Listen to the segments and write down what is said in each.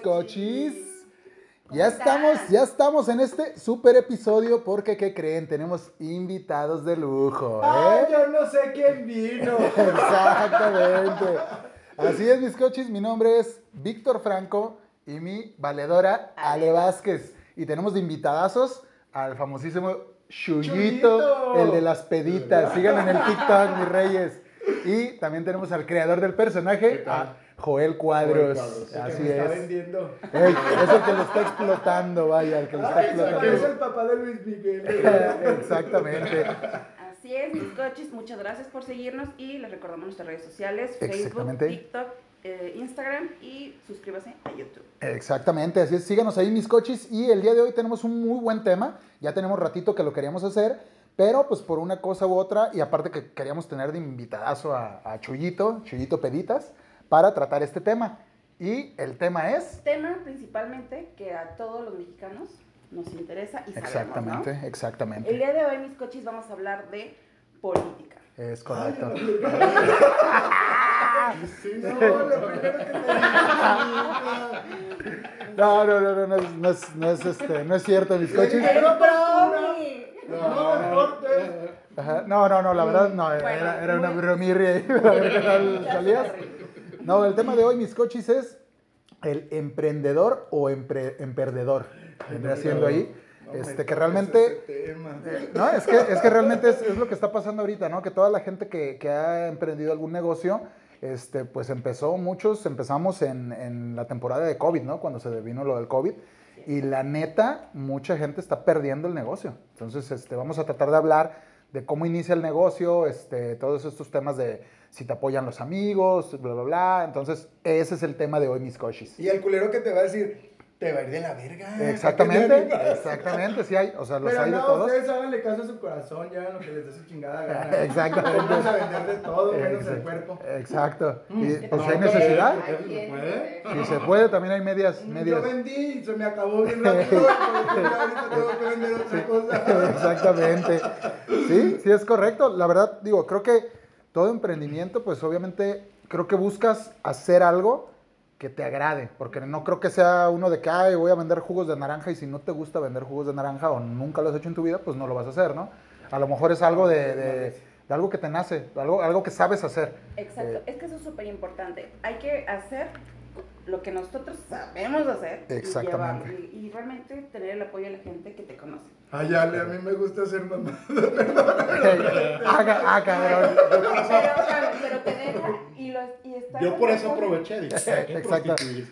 Cochis. Ya estamos, ya estamos en este super episodio porque, ¿qué creen? Tenemos invitados de lujo, Ay, ¿eh? yo no sé quién vino. Exactamente. Así es, mis cochis. Mi nombre es Víctor Franco y mi valedora Ale Vázquez. Y tenemos de invitadazos al famosísimo Chuyito, Chuyito. el de las peditas. Síganlo en el TikTok, mis reyes. Y también tenemos al creador del personaje, a Joel Cuadros. El Así que me está es. vendiendo. Ey, es el que lo está explotando, vaya, el que lo está Ay, que es el explotando. papá de Luis Miguel. Exactamente. Así es, mis coches, muchas gracias por seguirnos y les recordamos nuestras redes sociales, Facebook. TikTok, eh, Instagram y suscríbase a YouTube. Exactamente, así es. Síganos ahí, mis coches. Y el día de hoy tenemos un muy buen tema. Ya tenemos ratito que lo queríamos hacer, pero pues por una cosa u otra, y aparte que queríamos tener de invitadazo a, a Chuyito, Chuyito Peditas, para tratar este tema. Y el tema es. Tema principalmente que a todos los mexicanos nos interesa y sabemos, Exactamente, ¿no? exactamente. El día de hoy, mis coches, vamos a hablar de política. Es correcto. No, No, no, no, no, no, es, no es, no es, este, no es cierto, mis coches. No! No, no cortes. Ajá, No, no, no, la verdad no, era, era una bromirria ahí, a ver qué tal salías. No, el tema de hoy, mis coches, es el emprendedor o empre- emperdedor. Vendría siendo ahí. No Este, que realmente, no, es que, es que realmente es, es lo que está pasando ahorita, ¿no? Que toda la gente que, que ha emprendido algún negocio, este, pues empezó, muchos empezamos en, en la temporada de COVID, ¿no? Cuando se vino lo del COVID. Y la neta, mucha gente está perdiendo el negocio. Entonces, este, vamos a tratar de hablar de cómo inicia el negocio, este, todos estos temas de si te apoyan los amigos, bla, bla, bla. Entonces, ese es el tema de hoy, mis coches. Y el culero que te va a decir, te va a ir de la verga. Exactamente, exactamente, sí hay, o sea, los Pero hay de no, todos. ustedes háganle caso a su corazón, ya lo que les dé su chingada gana. Exactamente. Vamos a vender de todo, menos el cuerpo. Exacto. Y Mm. pues si hay No, necesidad, ¿por qué? ¿Se puede? si se puede, también hay medias, Yo medias. vendí y se me acabó bien rápido. ahorita tengo que vender otra cosa. Exactamente. Sí, sí es correcto. La verdad, digo, creo que todo emprendimiento, pues obviamente, creo que buscas hacer algo que te agrade, porque no creo que sea uno de que, ay, voy a vender jugos de naranja y si no te gusta vender jugos de naranja o nunca lo has hecho en tu vida, pues no lo vas a hacer, ¿no? A lo mejor es algo de, de- de algo que te nace, algo, algo que sabes hacer. Exacto, Eh, es que eso es súper importante. Hay que hacer lo que nosotros sabemos hacer. y Exactamente. llevarlo, Y, y realmente tener el apoyo de la gente que te conoce. Ay, Ale, a mí me gusta ser mamá. Haga, ah, cabrón. Pero, claro, pero te deja y, lo, y está Yo por eso aproveché, dije, ¿para qué Exacto. Es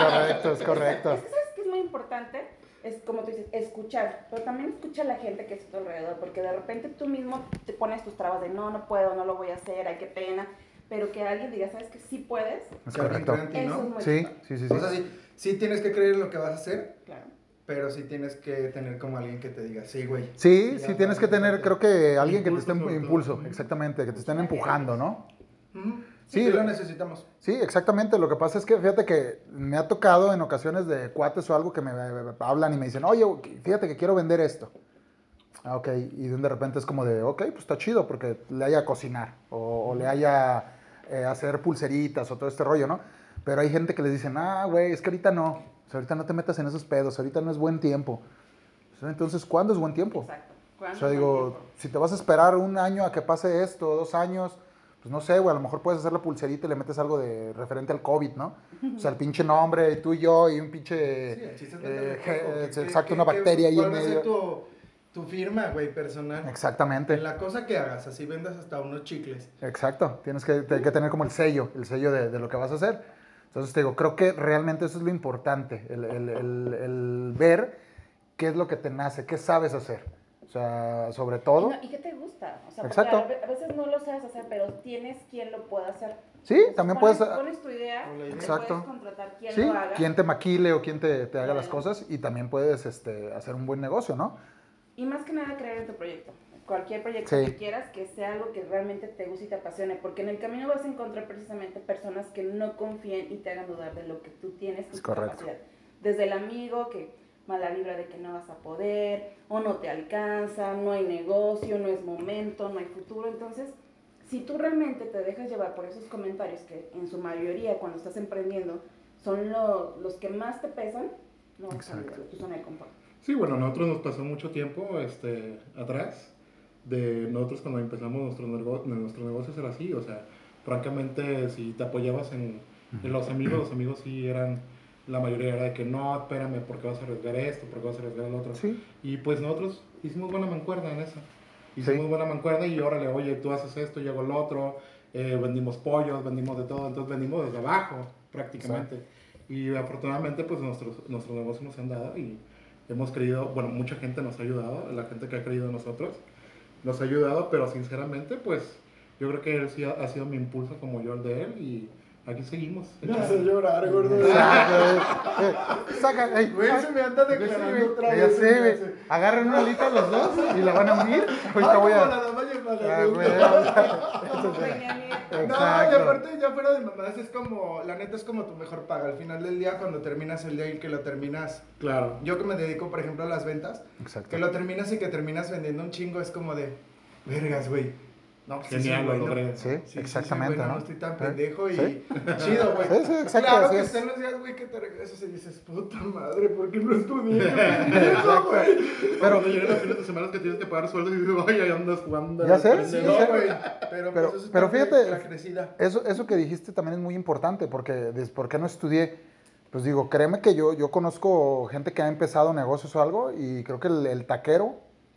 correcto, es correcto. Es que sabes que es muy importante, es como tú dices, escuchar, pero también escucha a la gente que está a tu alrededor, porque de repente tú mismo te pones tus trabas de no, no puedo, no lo voy a hacer, ay, qué pena, pero que alguien diga, sabes que sí puedes, Es correcto. eso es muy Sí, importante. sí, sí, sí. O sea, sí, sí tienes que creer en lo que vas a hacer, Claro. Pero sí tienes que tener como alguien que te diga, sí, güey. Sí, sí tienes que tener, creo que alguien que te esté Impulso, sobre impulso, todo. exactamente, que te estén empujando, ¿no? Sí, Sí, lo- lo necesitamos. Sí, exactamente. Lo que pasa es que fíjate que me ha tocado en ocasiones de cuates o algo que me, me hablan y me dicen, oye, fíjate que quiero vender esto. Ah, ok. Y de repente es como de, ok, pues está chido porque le haya a cocinar o, o le haya eh, hacer pulseritas o todo este rollo, ¿no? Pero hay gente que les dicen, ah, güey, es que ahorita no. O sea, ahorita no te metas en esos pedos, ahorita no es buen tiempo. Entonces, ¿cuándo es buen tiempo? Exacto. O ¿Cuándo sea, digo, tiempo? si te vas a esperar un año a que pase esto, dos años, pues no sé, güey, a lo mejor puedes hacer la pulserita y le metes algo de referente al COVID, ¿no? O sea, el pinche nombre, tú y yo, y un pinche... Sí, el chiste es eh, eh, exacto, que- una que- bacteria ahí en ¿cuál va a ser medio. tu, tu firma, güey, personal? Exactamente. En la cosa que hagas, así vendas hasta unos chicles. Exacto, tienes que, te- que tener como el sello, el sello de, de lo que vas a hacer. Entonces te digo, creo que realmente eso es lo importante, el, el- el- el ver qué es lo que te nace, qué sabes hacer. O sea, sobre Y, todo. no- ¿Y qué te gusta? O sea, porque Exacto. a ve- a veces no lo sabes hacer, pero tienes quien lo pueda hacer. Sí, también pones, puedes... Pones tu idea, y Exacto. puedes contratar quién Sí, lo haga. quién te maquile o quién te, te haga las Claro. cosas y también puedes este, hacer un buen negocio, ¿no? Y más que nada creer en tu proyecto. Cualquier proyecto Sí. que quieras, que sea algo que realmente te guste y te apasione, porque en el camino vas a encontrar precisamente personas que no confíen y te hagan dudar de lo que tú tienes y Es tu correcto. capacidad. Desde el amigo que mala vibra de que no vas a poder, o no te alcanza, no hay negocio, no es momento, no hay futuro. Entonces, si tú realmente te dejas llevar por esos comentarios que en su mayoría cuando estás emprendiendo son lo- los que más te pesan, no vas a salir de tu zona de confort. Sí, bueno, a nosotros nos pasó mucho tiempo este, atrás de nosotros cuando empezamos nuestro, nego- nuestro negocio era así, o sea, francamente si te apoyabas en, en los amigos, los amigos sí eran, la mayoría era de que no, espérame, porque vas a arriesgar esto, porque vas a arriesgar el otro. Sí. Y pues nosotros hicimos buena mancuerna en eso. Hicimos Sí. buena mancuerna y órale, oye, tú haces esto, yo hago lo otro, eh, vendimos pollos, vendimos de todo, entonces vendimos desde abajo prácticamente. Y afortunadamente pues nuestros, nuestros negocios nos han dado y hemos creído, bueno, mucha gente nos ha ayudado, la gente que ha creído en nosotros nos ha ayudado, pero sinceramente pues yo creo que sí ha, ha sido mi impulso como yo el de él y aquí seguimos. Me hace llorar, gordo. Exacto, Saca, ey, Güey, se me anda Sí, declarando güey, otra ya vez. sé, güey. Agarren una alita los dos y la van a unir. Ahorita voy a. Ah, güey. No, y aparte ya fuera de mamadas es como, la neta es como tu mejor paga. Al final del día, cuando terminas el día y que lo terminas, Claro. yo que me dedico, por ejemplo, a las ventas, Exacto. que lo terminas y que terminas vendiendo un chingo, es como de, vergas, güey. No, pues sí Genial, lo bueno. logré. Sí, Sí, sí, exactamente, bueno, ¿no? no estoy tan ¿Eh? pendejo y Sí. chido, güey. Sí, sí, exacto, Claro que es. están los días, güey, que te regresas y dices, puta madre, ¿por qué no estudié? Pendejo, güey. Pero cuando llegan los fines de semana que tienes que pagar sueldos y dices, ay, ahí andas jugando. Ya sé, sí, güey. Pero, Pero- pues eso es pero fíjate- la crecida. Eso, eso que dijiste también es muy importante porque ¿por qué no estudié? Pues digo, créeme que yo, yo conozco gente que ha empezado negocios o algo y creo que el, el taquero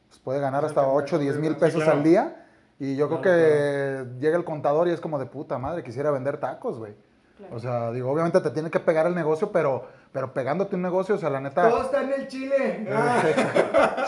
pues, puede ganar El hasta que 8 o 10 mil sí, pesos claro. al día. Y yo creo Claro, que llega el contador y es como de puta madre, quisiera vender tacos, güey. Claro. O sea, digo, obviamente te tiene que pegar el negocio, pero, pero pegándote un negocio, o sea, la neta, Todo está en el chile.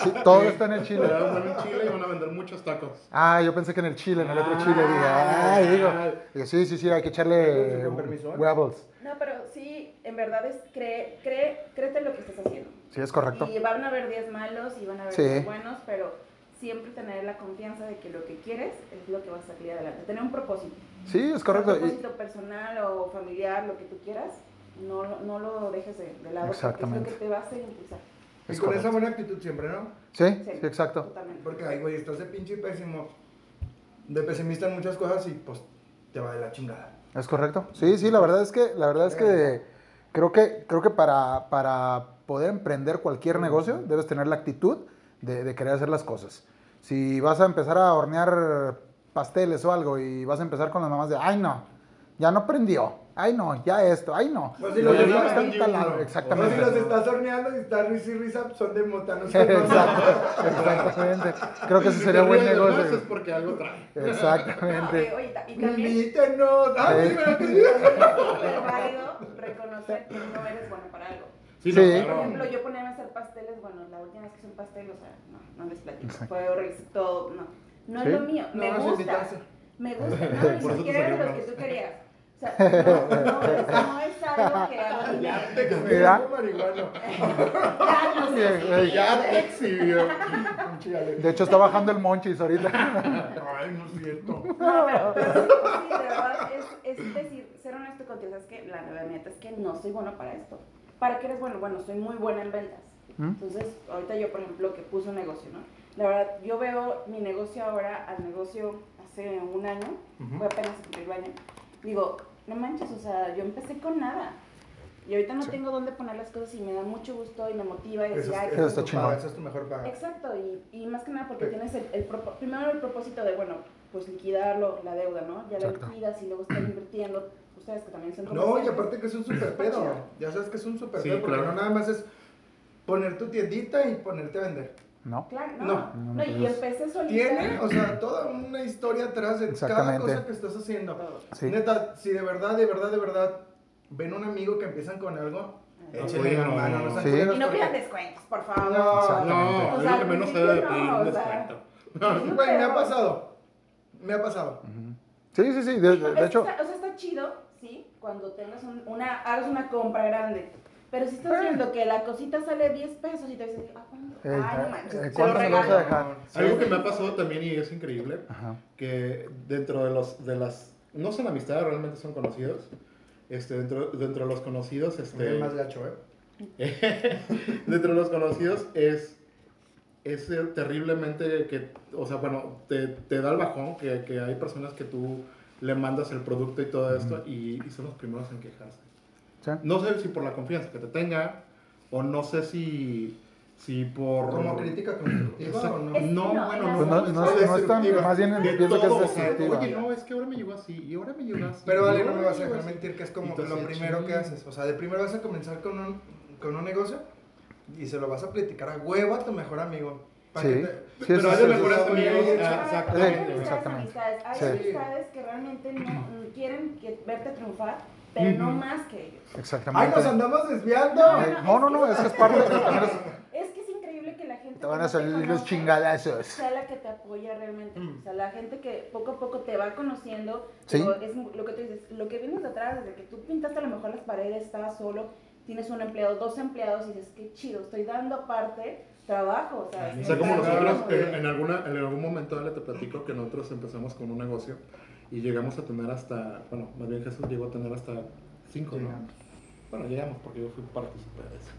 sí, todo está en el chile. Bueno en Chile y van a vender muchos tacos. Ah, yo pensé que en el chile, en el otro Ah. chile, dije, ay, digo, digo, sí, sí, sí, hay que echarle ¿eh? huevos. No, pero sí, en verdad es cree, cree, créete lo que estás haciendo. Sí, es correcto. Y van a haber días malos y van a haber Sí. días buenos, pero siempre tener la confianza de que lo que quieres es lo que vas a salir adelante. Tener un propósito. Sí, es correcto. Un Y- propósito personal o familiar, lo que tú quieras, no, lo- no lo dejes de, de lado. Exactamente. Porque es lo que te va a hacer impulsar. Y Es con correcto. esa buena actitud siempre, ¿no? Sí, Sí. sí, exacto. Totalmente. Porque, ay, güey, estás de pinche pésimo. De pesimista en muchas cosas y pues te va de la chingada. Es correcto. Sí, sí, la verdad es que, la verdad es que creo que, creo que para, para poder emprender cualquier negocio debes tener la actitud de, de querer hacer las cosas. Si vas a empezar a hornear pasteles o algo y vas a empezar con las mamás de, ay no, ya no prendió, ay no, ya esto, ay no. Pues si Lo los demás estás- está instalado, Pues exactamente. si los estás horneando y estás risa y risa, son de mota, no sé. Exacto, exactamente. Creo que ese Si sería buen negocio. es porque algo trae. No, Exactamente. oye, y también Invítenos. Ah, Sí. sí, ¿verdad que sí? es válido reconocer que no eres bueno para algo. Sí, Sí. no, Por ejemplo, yo ponerme a hacer pasteles, bueno, la última vez que hice un pastel, o sea, no, no les platico, Exacto. fue horrible, todo, no. No ¿Sí? es lo mío, me No gusta, me gusta, no, ni siquiera era lo que tú querías. O sea, no, no, es, no es algo que hago de Ya te marihuano. Ya, te exhibió. De hecho, está bajando el monchis ahorita. Ay, no es cierto. No, pero, pero sí, sí, de verdad, es, es decir, ser honesto contigo, es que la, la neta es que no soy bueno para esto. ¿Para qué eres bueno? Bueno, soy muy buena en ventas. ¿Mm? Entonces, ahorita yo, por ejemplo, que puse un negocio, ¿no? La verdad, yo veo mi negocio ahora al negocio hace un año, fue apenas el año. Digo, no manches, o sea, yo empecé con nada. Y ahorita no Sí. tengo dónde poner las cosas y me da mucho gusto y me motiva y Eso decir, es, "Ay, eso es está tu chingón. esa es tu mejor paga. Exacto, y, y más que nada porque Sí. tienes el, el propo- primero el propósito de, bueno, pues liquidarlo, la deuda, ¿no? Ya la liquidas y luego estás invirtiendo, ustedes que también son No, y aparte que es un super pedo. Ya sabes que es un super Sí, pedo, porque claro. no nada más es poner tu tiendita y ponerte a vender. ¿No? Claro, no, No. no, No, y empecé solita. Tiene, o sea, toda una historia atrás de cada cosa que estás haciendo. Sí. Neta, si de verdad, de verdad, de verdad ven un amigo que empiezan con algo, échenle la mano. No Sí. culeros Y no pidan descuentos, por favor. No. No, O es sea, lo que menos se debe de no, pedir o un sea, descuento. Güey, me ha pasado. Me ha pasado. Sí, sí, sí. De, de- de Es- hecho, está- o sea, está chido. Cuando tengas un- una, hagas una compra grande. Pero si estás viendo que la cosita sale 10 pesos y te dices, ah, ¿cuánto? Eh, Ay, no manches, eh, se lo ¿cuánto me lo vas a regalo. dejar? Algo que me ha pasado también y es increíble, Ajá. que dentro de los, de las, no son amistades, realmente son conocidos, este, dentro, dentro de los conocidos, Es este, más gacho, ¿eh? dentro de los conocidos es, es terriblemente que, o sea, bueno, te, te da el bajón que, que hay personas que tú le mandas el producto y todo esto y, y son los primeros en quejarse. Sí. No sé si por la confianza que te tenga o no sé si, si por... ¿Como crítica constructiva o no? No, no, bueno, en no. Pues no, no, es no es tan, más bien pienso que es destructiva. Oye, no, es que ahora me llegó así y ahora me llegó así. Pero vale, no me vas a dejar mentir que es como lo primero que haces. O sea, de primero vas a comenzar con un, con un negocio y se lo vas a platicar a huevo a tu mejor amigo. Pa' Sí. que te- Sí, Pero hay mejores amigos, exactamente. amistades, exactamente. Hay amistades que realmente no quieren que, verte triunfar, pero no más que ellos. ¡Ay, Exactamente. nos andamos desviando! Eh, no, no, no, es que es parte de es- Es que es increíble que la gente. Te van a no salir los chingadazos. Sea la que te apoya realmente. Mm. O sea, la gente que poco a poco te va conociendo. Es lo que tú dices, lo que vienes de atrás, desde que tú pintaste a lo mejor las paredes, estabas solo, tienes un empleado, dos empleados y dices, qué chido, estoy dando aparte trabajo. O sea, O sea, como nosotros en, en alguna, en algún momento Ale, te platico que nosotros empezamos con un negocio y llegamos a tener hasta, bueno, más bien Jesús llegó a tener hasta cinco, ¿no? Bueno, llegamos porque yo fui partícipe de eso.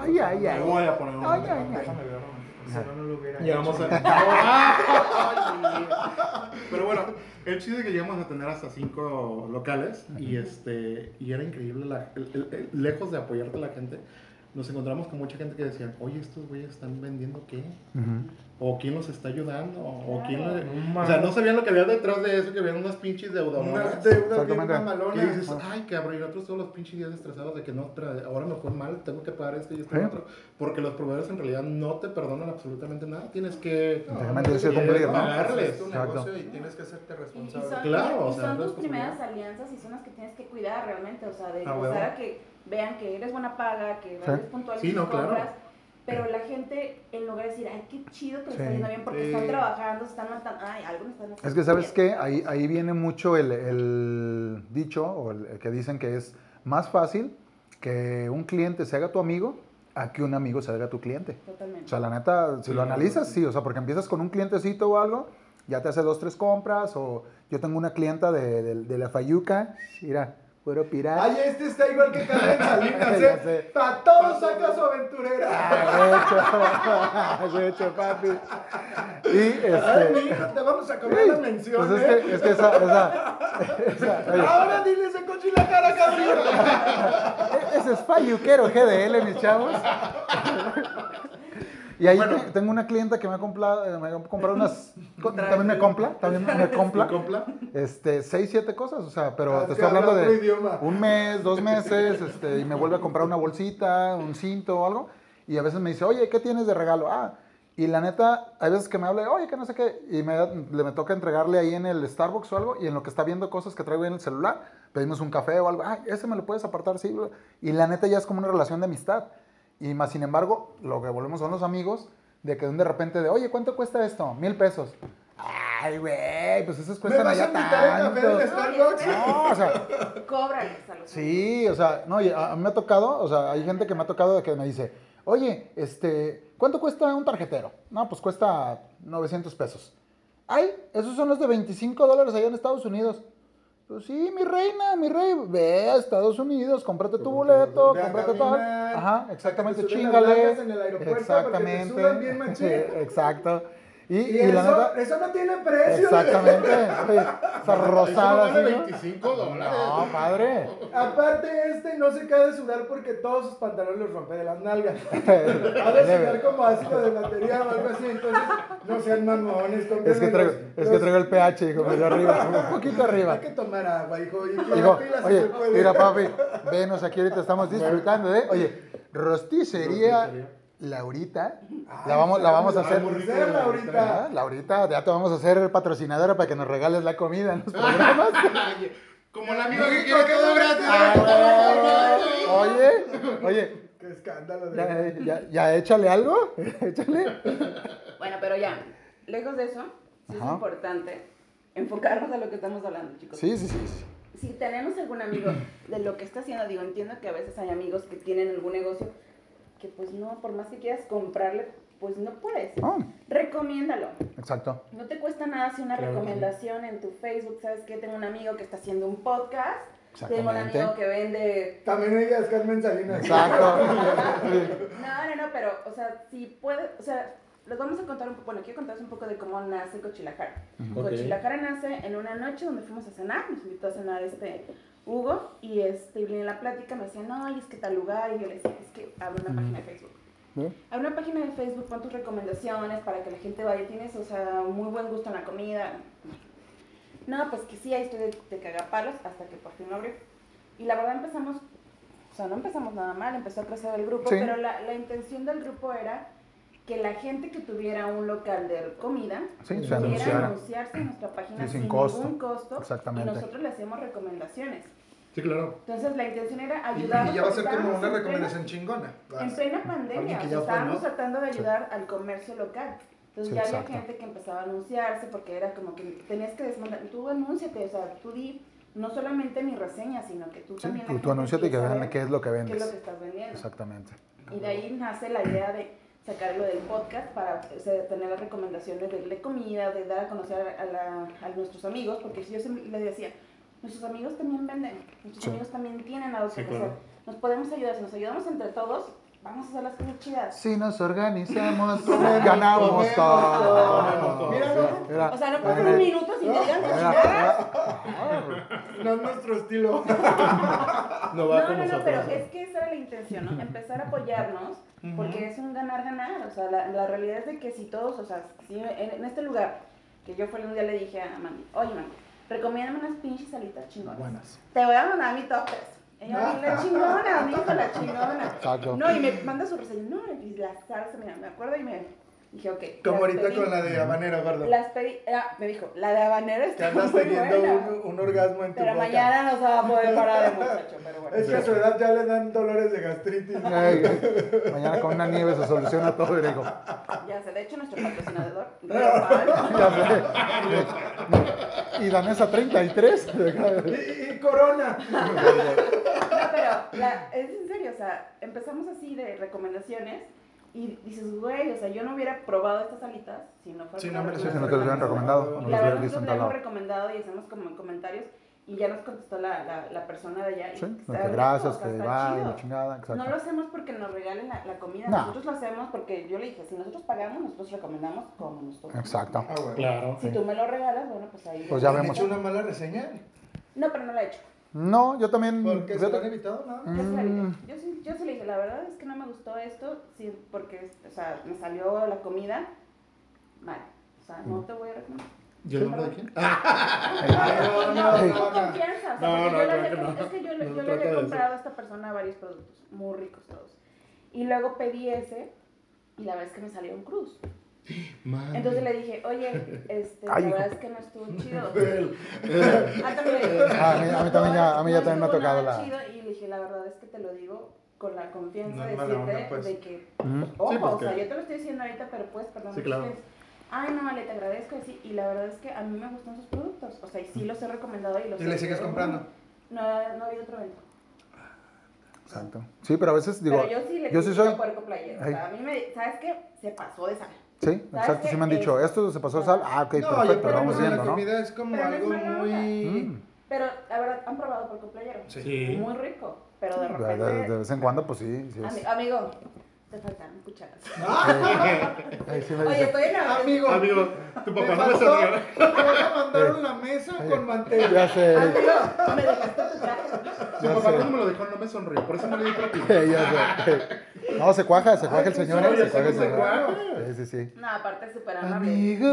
Ay, ay, ay. Me voy a poner un Ay, ay, ay. déjame ver. Si no, no lo hubiera Llegamos hecho. a... Pero bueno, el chiste es que llegamos a tener hasta cinco locales y este y era increíble, la- el- el- el- lejos de apoyarte la gente, nos encontramos con mucha gente que decían, oye, estos güeyes están vendiendo qué? Ujú. o quién los está ayudando, o quién No O sea, no sabían lo que había detrás de eso, que habían unas pinches Unas deudonas. deudas bien. Y dices, ay, cabrón, y nosotros todos los pinches días estresados de que no, ahora me fue mal, tengo que pagar esto y esto y otro. Porque los proveedores en realidad no te perdonan absolutamente nada. Tienes que. Cumplir, ¿no? Pagarles. Es tu Exacto. negocio y tienes que hacerte Y, y responsable. son, Claro, o sea, son tus primeras alianzas y son las que tienes que cuidar realmente, o sea, de Ah, empezar a que vean que eres buena paga, que eres puntual Sí, tus no, claro. compras, pero la gente, en lugar de decir, ay, qué chido que Sí. está yendo bien porque Sí. están trabajando, se están matando, ay, algo me están haciendo Es que, ¿sabes bien". qué? Ahí, ahí viene mucho el, el dicho, o el, el que dicen que es más fácil que un cliente se haga tu amigo a que un amigo se haga tu cliente. Totalmente. O sea, la neta, si lo analizas, sí, o sea, porque empiezas con un clientecito o algo, ya te hace dos, tres compras, o yo tengo una clienta de, de- de la Fayuca, mira, puro pirata. Ay, este está igual que Carmen Salinas, ¿eh? sé. Pa' todo saca su aventurera. Ah, de hecho, de hecho, papi. Y Ay, este. mi hija, te vamos a cobrar la mención, Pues es ¿eh? que, es que esa, esa, esa- oye, Ahora dile ese coche en la cara, cabrón. e- ese es Fayuquero GDL, mis chavos. Y ahí te- tengo una clienta que me ha comprado, eh, me ha comprado unas, también me compra, también me compra, este, seis, siete cosas, o sea, pero Ah, te estoy hablando de idioma. un mes, dos meses, este, y me vuelve a comprar una bolsita, un cinto o algo, y a veces me dice, oye, ¿qué tienes de regalo? Ah, y la neta, hay veces que me habla, oye, que no sé qué, y me, le me toca entregarle ahí en el Starbucks o algo, y en lo que está viendo cosas que traigo en el celular, pedimos un café o algo, ah, ese me lo puedes apartar, sí, y la neta ya es como una relación de amistad, y más sin embargo, lo que volvemos son los amigos, de que de repente de, oye, ¿cuánto cuesta esto? Mil pesos. Ay, güey, pues esos ¿Me cuestan allá tanto. No, o sea, Cóbrales a los Sí, o sea, no, y a, a mí me ha tocado, o sea, hay gente que me ha tocado de que me dice, oye, este, ¿cuánto cuesta un tarjetero? No, pues cuesta 900 pesos. Ay, esos son los de 25 dólares allá en Estados Unidos. Pues sí, mi reina, mi rey, ve a Estados Unidos, cómprate tu boleto, cómprate tal. Ajá, exactamente, chingale. Exactamente. bien. Exacto. Y, Y, y eso, la neta, eso no tiene precio. exactamente. Oye, esa rosada Eso no vale así, ¿no? 25 dólares. No, padre. Aparte, este no se cae de sudar porque todos sus pantalones los rompe de las nalgas. Ha de sudar como ácido de batería o algo así. Entonces, no sean mamones. Es que traigo, los- es que traigo el pH, hijo, medio arriba, un poquito arriba. Hay que tomar agua, hijo. Y que Digo, la pila sí oye, se puede. mira papi, venos aquí ahorita estamos disfrutando, ¿eh? Oye, rosticería Rosticería. Laurita, Ay, la vamos, la vamos a hacer. Laurita. Laurita, ya te vamos a hacer patrocinadora para que nos regales la comida en los programas. Como el amigo que quiere todo gratis. Ah, oye, oye, Qué escándalo. de- ya, ya, ya échale algo, échale. Bueno, pero ya, lejos de eso, sí es importante enfocarnos a lo que estamos hablando, chicos. Sí, sí, sí. sí. si tenemos algún amigo de lo que está haciendo, digo, entiendo que a veces hay amigos que tienen algún negocio que pues no, por más que quieras comprarle, pues no puedes. Oh, Recomiéndalo. exacto. No te cuesta nada hacer una Claro. recomendación en tu Facebook. ¿Sabes qué? Tengo un amigo que está haciendo un podcast. Tengo un amigo que vende También no digas Carmen Salinas. Exacto. No, no, no, pero, o sea, si puede, o sea, les vamos a contar un poco, bueno, quiero contarles un poco de cómo nace Cochilajara. Ok. Cochilajara nace en una noche donde fuimos a cenar, nos invitó a cenar este Hugo, y este, y en la plática me decía, no, y es que tal lugar, y yo le decía, es que abre una página de Facebook. ¿Eh? Abre una página de Facebook, pon tus recomendaciones para que la gente vaya, tienes, o sea, muy buen gusto en la comida. No, pues que sí, ahí estoy de, de cagapalos hasta que por fin lo abrió. Y la verdad empezamos, o sea, no empezamos nada mal, empezó a crecer el grupo, Sí. pero la, la intención del grupo era que la gente que tuviera un local de comida Sí, pudiera anunciarse en nuestra página Sí, sin sin, costo. ningún costo Exactamente. y nosotros le hacíamos recomendaciones. Sí, claro. Entonces la intención era Y, ayudar. y ya va a ser como una recomendación chingona. En plena pandemia, o sea, fue, estábamos ¿no? tratando de ayudar al comercio local. Entonces Sí, ya exacto. había gente que empezaba a anunciarse porque era como que tenías que desmandar, tú anúnciate, o sea, tú di no solamente mi reseña, sino que tú Sí, también... tú, tú anúnciate y que vean qué es lo que qué es lo vendes. que estás vendiendo. Exactamente. Y de ahí nace la idea de sacar lo del podcast para o sea, tener las recomendaciones de, de comida, de dar a conocer a, la- a nuestros amigos, porque yo siempre les decía, nuestros amigos también venden, nuestros Sí. amigos también tienen algo que Sí, claro. Nos podemos ayudar, si nos ayudamos entre todos, vamos a hacer las cosas chidas. Si nos organizamos, ganamos comemos, todo. Mira, no, O sea, no pasan un minuto sin que digan no es nuestro estilo. No va No, no, no, pero es que esa era la intención, ¿no? Empezar a apoyarnos, porque es un ganar-ganar. O sea, la, la realidad es de que si todos, o sea, si en, en este lugar, que yo fue un día le dije a Mandy, oye, Mandy, recomiéndame unas pinches salitas chingonas. Buenas. Te voy a mandar mi top 3. Ella, la chingona, mi hijo, la chingona. Exacto. No, y me manda su reseña, no, y la salsa, mira, me acuerdo y me dije, ok. Como ahorita pedí. con la de habanero, gordo. Las pedí, ah, me dijo, la de habanero Que está andas muy teniendo buena. un, un orgasmo en tu Pero boca. mañana no se va a poder parar de muchacho, pero bueno. Es que a su edad ya le dan dolores de gastritis. Mañana con una nieve se soluciona todo y digo, Ya sé, de hecho nuestro patrocinador, ya sé. Y Danesa 33. Y, y corona. No, pero la- es en serio, o sea, empezamos así de recomendaciones y dices, güey, o sea, yo no hubiera probado estas alitas si no fuera Sí, no, la Sí, si no te lo hubieran recomendado, no la verdad tal hemos lado. recomendado y hacemos como en comentarios y ya nos contestó la, la, la persona de allá. y Sí, está que gracias, que va la chingada, No lo exacto. hacemos porque nos regalen la, la comida, No. nosotros lo hacemos porque yo le dije, si nosotros pagamos, nosotros recomendamos como nosotros. Exacto. Ah, bueno. Claro. Si tú me lo regalas, bueno, pues ahí. Pues ya ¿Han vemos. hecho una mala reseña? No, pero no lo he hecho. No, yo también. Porque se lo han evitado, ¿no? Yo Mm. yo, sí, yo sí le dije, la verdad es que no me gustó esto, sí, porque, o sea, me salió la comida mal. O sea, Mm. no te voy a recomendar. ¿Y el nombre de quién? No, No, no, con no. confianza. No, porque no, yo. Es que yo, yo le había comprado a esta persona varios productos, muy ricos todos. Y luego pedí ese, y la verdad es que me salió un cruz. Madre. Entonces le dije, oye, este, Ay, la hijo. verdad es que no estuvo chido. Ah, también le dije, a mí- a mí también ya- a mí ya no también me ha tocado nada la- chido, y le dije, la verdad es que te lo digo con la confianza No de decirte onda, pues. de que, ojo, Sí, pues o sea, yo te lo estoy diciendo ahorita, pero pues, perdón. Sí, claro. clientes, Ay, no, vale, te agradezco, sí, y la verdad es que a mí me gustan sus productos, o sea, y sí los he recomendado y los ¿Y he le sigues comprando? No, no ha habido otro evento. Exacto. Sí, pero a veces digo. pero yo sí le yo sí soy. Puerco Playero, o Ay. sea, a mí me, ¿sabes qué? Se pasó de sal. Sí, ¿Sabes exacto. Sí me han dicho, Es- esto se pasó de sal. Ah, ok, no, perfecto, creo vamos viendo, la ¿no? comida es como Pero algo muy... Mm. Pero, la verdad, han probado Puerco Playero. Sí. Sí. Muy rico, pero de repente... de- de vez en cuando, pues sí, sí Ami- es. amigo, te faltan cucharas. Ahí sí me Oye, dice. estoy en la... Amigo, Amigo, tu me papá no me faltó, sonrió. me mandaron la mesa con mantel. Ya sé, Amigo, me dejaste tu traje. Tu Ya papá sé. cuando me lo dejó no me sonrió, por eso no le di propina. ya sé. No, se cuaja, se cuaja el señor, ¿eh? Se cuaja el se señor. cuaja. Sí, sí, sí. No, aparte es súper amable. Amigo.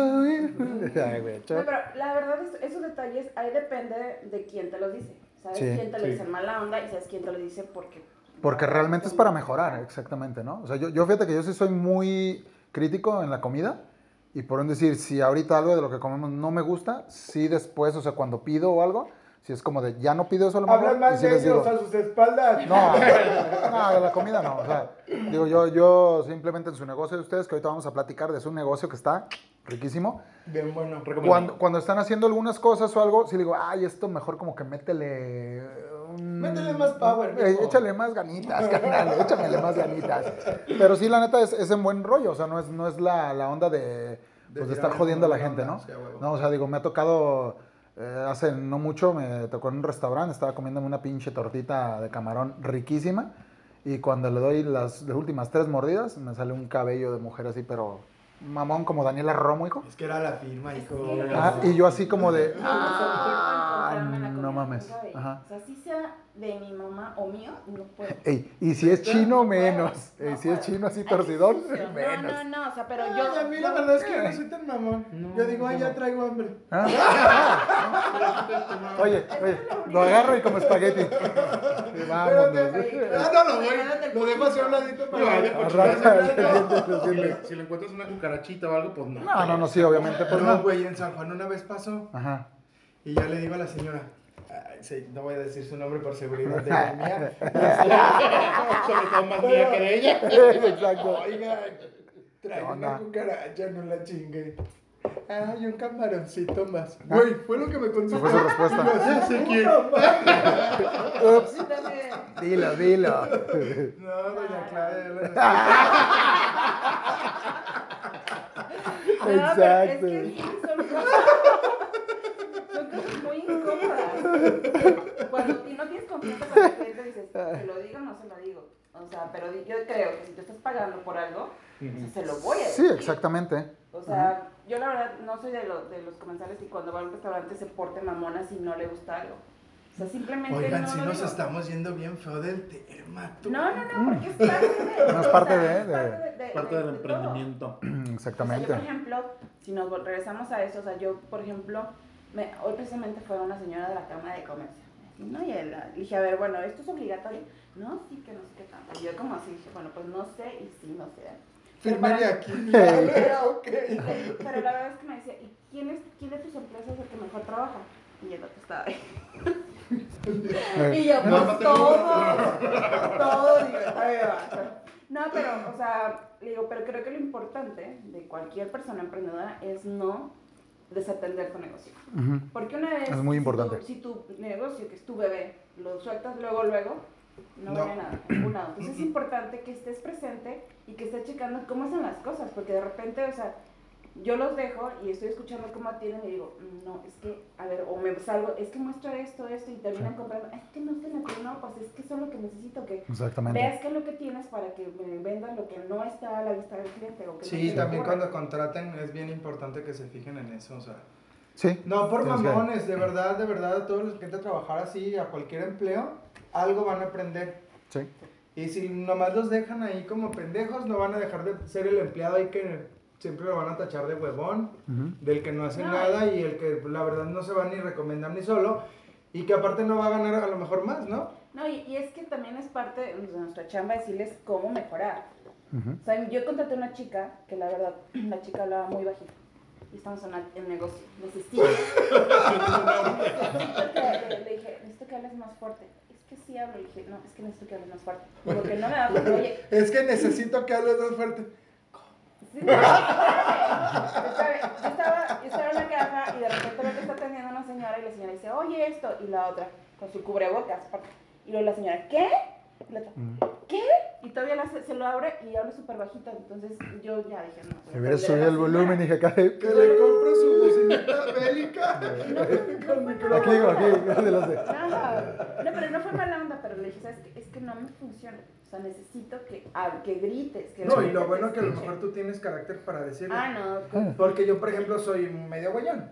Ay, güey, No, pero la verdad, es- esos detalles, ahí depende de quién te los dice. ¿Sabes Sí, quién te lo sí. dice en mala onda y sabes quién te lo dice porque... Porque realmente es para mejorar, exactamente, ¿no? O sea, yo, yo fíjate que yo sí soy muy crítico en la comida y por un decir, si ahorita algo de lo que comemos no me gusta, sí después, o sea, cuando pido o algo, si es como de, ya no pido eso a lo mejor, Hablan más sí de les digo, ellos a sus espaldas. no, no, de la comida no, o sea, digo, yo, yo simplemente en su negocio de ustedes, que ahorita vamos a platicar de su negocio que está riquísimo. Bien bueno. Cuando, cuando están haciendo algunas cosas o algo, sí digo, ay, esto mejor como que métele. Métele más power, Eh, échale más ganitas, carnal, échamele más ganitas. Pero sí, la neta es, es en buen rollo, o sea, no es, no es la, la onda de, pues, de estar tirarle jodiendo a la gente, ¿no? No, o sea, digo, me ha tocado. eh, hace no mucho me tocó en un restaurante, estaba comiéndome una pinche tortita de camarón riquísima. Y cuando le doy las, las últimas tres mordidas, me sale un cabello de mujer así, pero mamón como Daniela Romo, hijo. Es que era la firma, hijo. Ah, y yo así como de. Ah, encontrarme la no comida mames. Ajá. O sea, si sea de mi mamá o mío, no puedo. Ey, y si es chino, No menos. no Ey, si es chino así torcidón, menos. No, no, no, o sea, pero Ay, yo. a mí la yo- verdad es que yo no soy tan mamón. No, yo digo, ay, ya no. traigo hambre. Ah, Oye, oye, lo agarro y como espagueti. Espérate, vámonos. Ah, no, lo voy. Lo dejo así a un ladito para. Si le, encuentras una cucarachita o algo, pues no. No, no, no, sí, obviamente, pues No, no. güey, en San Juan una vez pasó Ajá. Y ya le digo a la señora, ay, no voy a decir su nombre por seguridad de la mía. Sobre todo más mía que de ella. Exacto. Oiga, trae una cucaracha, no la chingue. Ay, un camaroncito más. Güey, fue lo que me contestó. Fue su respuesta. Ya sé quién. Ups, dilo, dilo. No, doña Claudia. No, pero Exacto. Es que sí, son cosas, son incómodas. Cuando no tienes confianza con el cliente, dices, ¿se lo digo o no se lo digo? O sea, pero yo creo que si te estás pagando por algo, o sea, se lo voy a Sí, decir. exactamente. O sea, yo la verdad no soy de, lo- de los comensales y cuando va a un restaurante se porte mamona si no le gusta algo. O sea, simplemente Oigan, no si lo nos digo. estamos yendo bien feo del tema, tú. No, no, no, porque es parte de... No, es parte de- de- parte de- Parte de- del emprendimiento. O sea, yo, Exactamente. por ejemplo, si nos regresamos a eso, o sea, yo, por ejemplo, me, hoy precisamente fue una señora de la Cámara de Comercio. ¿no? Y él, le dije, a ver, bueno, ¿esto es obligatorio? No, sí, que no sé qué tanto. Y yo como así dije, bueno, pues no sé y sí, no sé. Pero para- aquí. Pero, la verdad es que me decía, ¿y quién, es, quién de tus empresas es el que mejor trabaja? Y el otro estaba ahí. Y yo, pues no te todo, todo, digo, ahí va. No, pero, o sea, le digo, pero creo que lo importante de cualquier persona emprendedora es no desatender tu negocio. Ujú. Porque una vez, Es muy si importante. tu- Si tu, negocio, que es tu bebé, lo sueltas luego, luego, no, No. vale nada. ningún lado. Entonces es importante que estés presente y que estés checando cómo hacen las cosas, porque de repente, o sea, yo los dejo y estoy escuchando cómo atienden y digo, "Mm, no, es que, a ver, o me salgo, es que muestra esto, esto, y terminan comprando, es que no se ocurrió, no, pues es que eso es lo que necesito, que Exactamente. veas qué es lo que tienes para que me vendan lo que no está a la vista del cliente. O que no Sí, le también cuando contraten es bien importante que se fijen en eso, o sea. Sí. No, por Tienes que- mamones, de verdad, de verdad, todos los que a trabajar así a cualquier empleo, algo van a aprender. Sí. Y si nomás los dejan ahí como pendejos, no van a dejar de ser el empleado ahí que siempre lo van a tachar de huevón, Ujú. del que no hace No. nada y el que la verdad no se va ni recomendar ni solo y que aparte no va a ganar a lo mejor más, ¿no? No, y, y es que también es parte de nuestra chamba decirles cómo mejorar. Ujú. O sea, yo contraté a una chica que la verdad, la chica hablaba muy bajito. Y estamos en el- negocio. Que, le dije, necesito que hables más fuerte. Es que sí hablo. Y dije, no, es que necesito que hables más fuerte. Porque no me da oye, Es que necesito que hables más fuerte. Sí, no. Yo estaba, yo estaba en la caja y de repente veo que está atendiendo una señora y la señora dice, oye esto, y la otra, con su cubrebocas. Y luego la señora, ¿qué? Y la otra, ¿qué? Y todavía la- se, se lo abre y habla súper bajito. Entonces yo ya dije, no. Si hubieras subido el volumen y dije acá. Que le compro su bocinita bélica. Aquí, digo, aquí, de los de. No, no, pero no fue mala onda, pero le dije, ¿sabes qué? Es que no me funciona. O sea, necesito que, que grites. Que No, y lo bueno te que a lo mejor tú tienes carácter para decirlo. Ah, no. Porque yo, por ejemplo, soy medio guayón.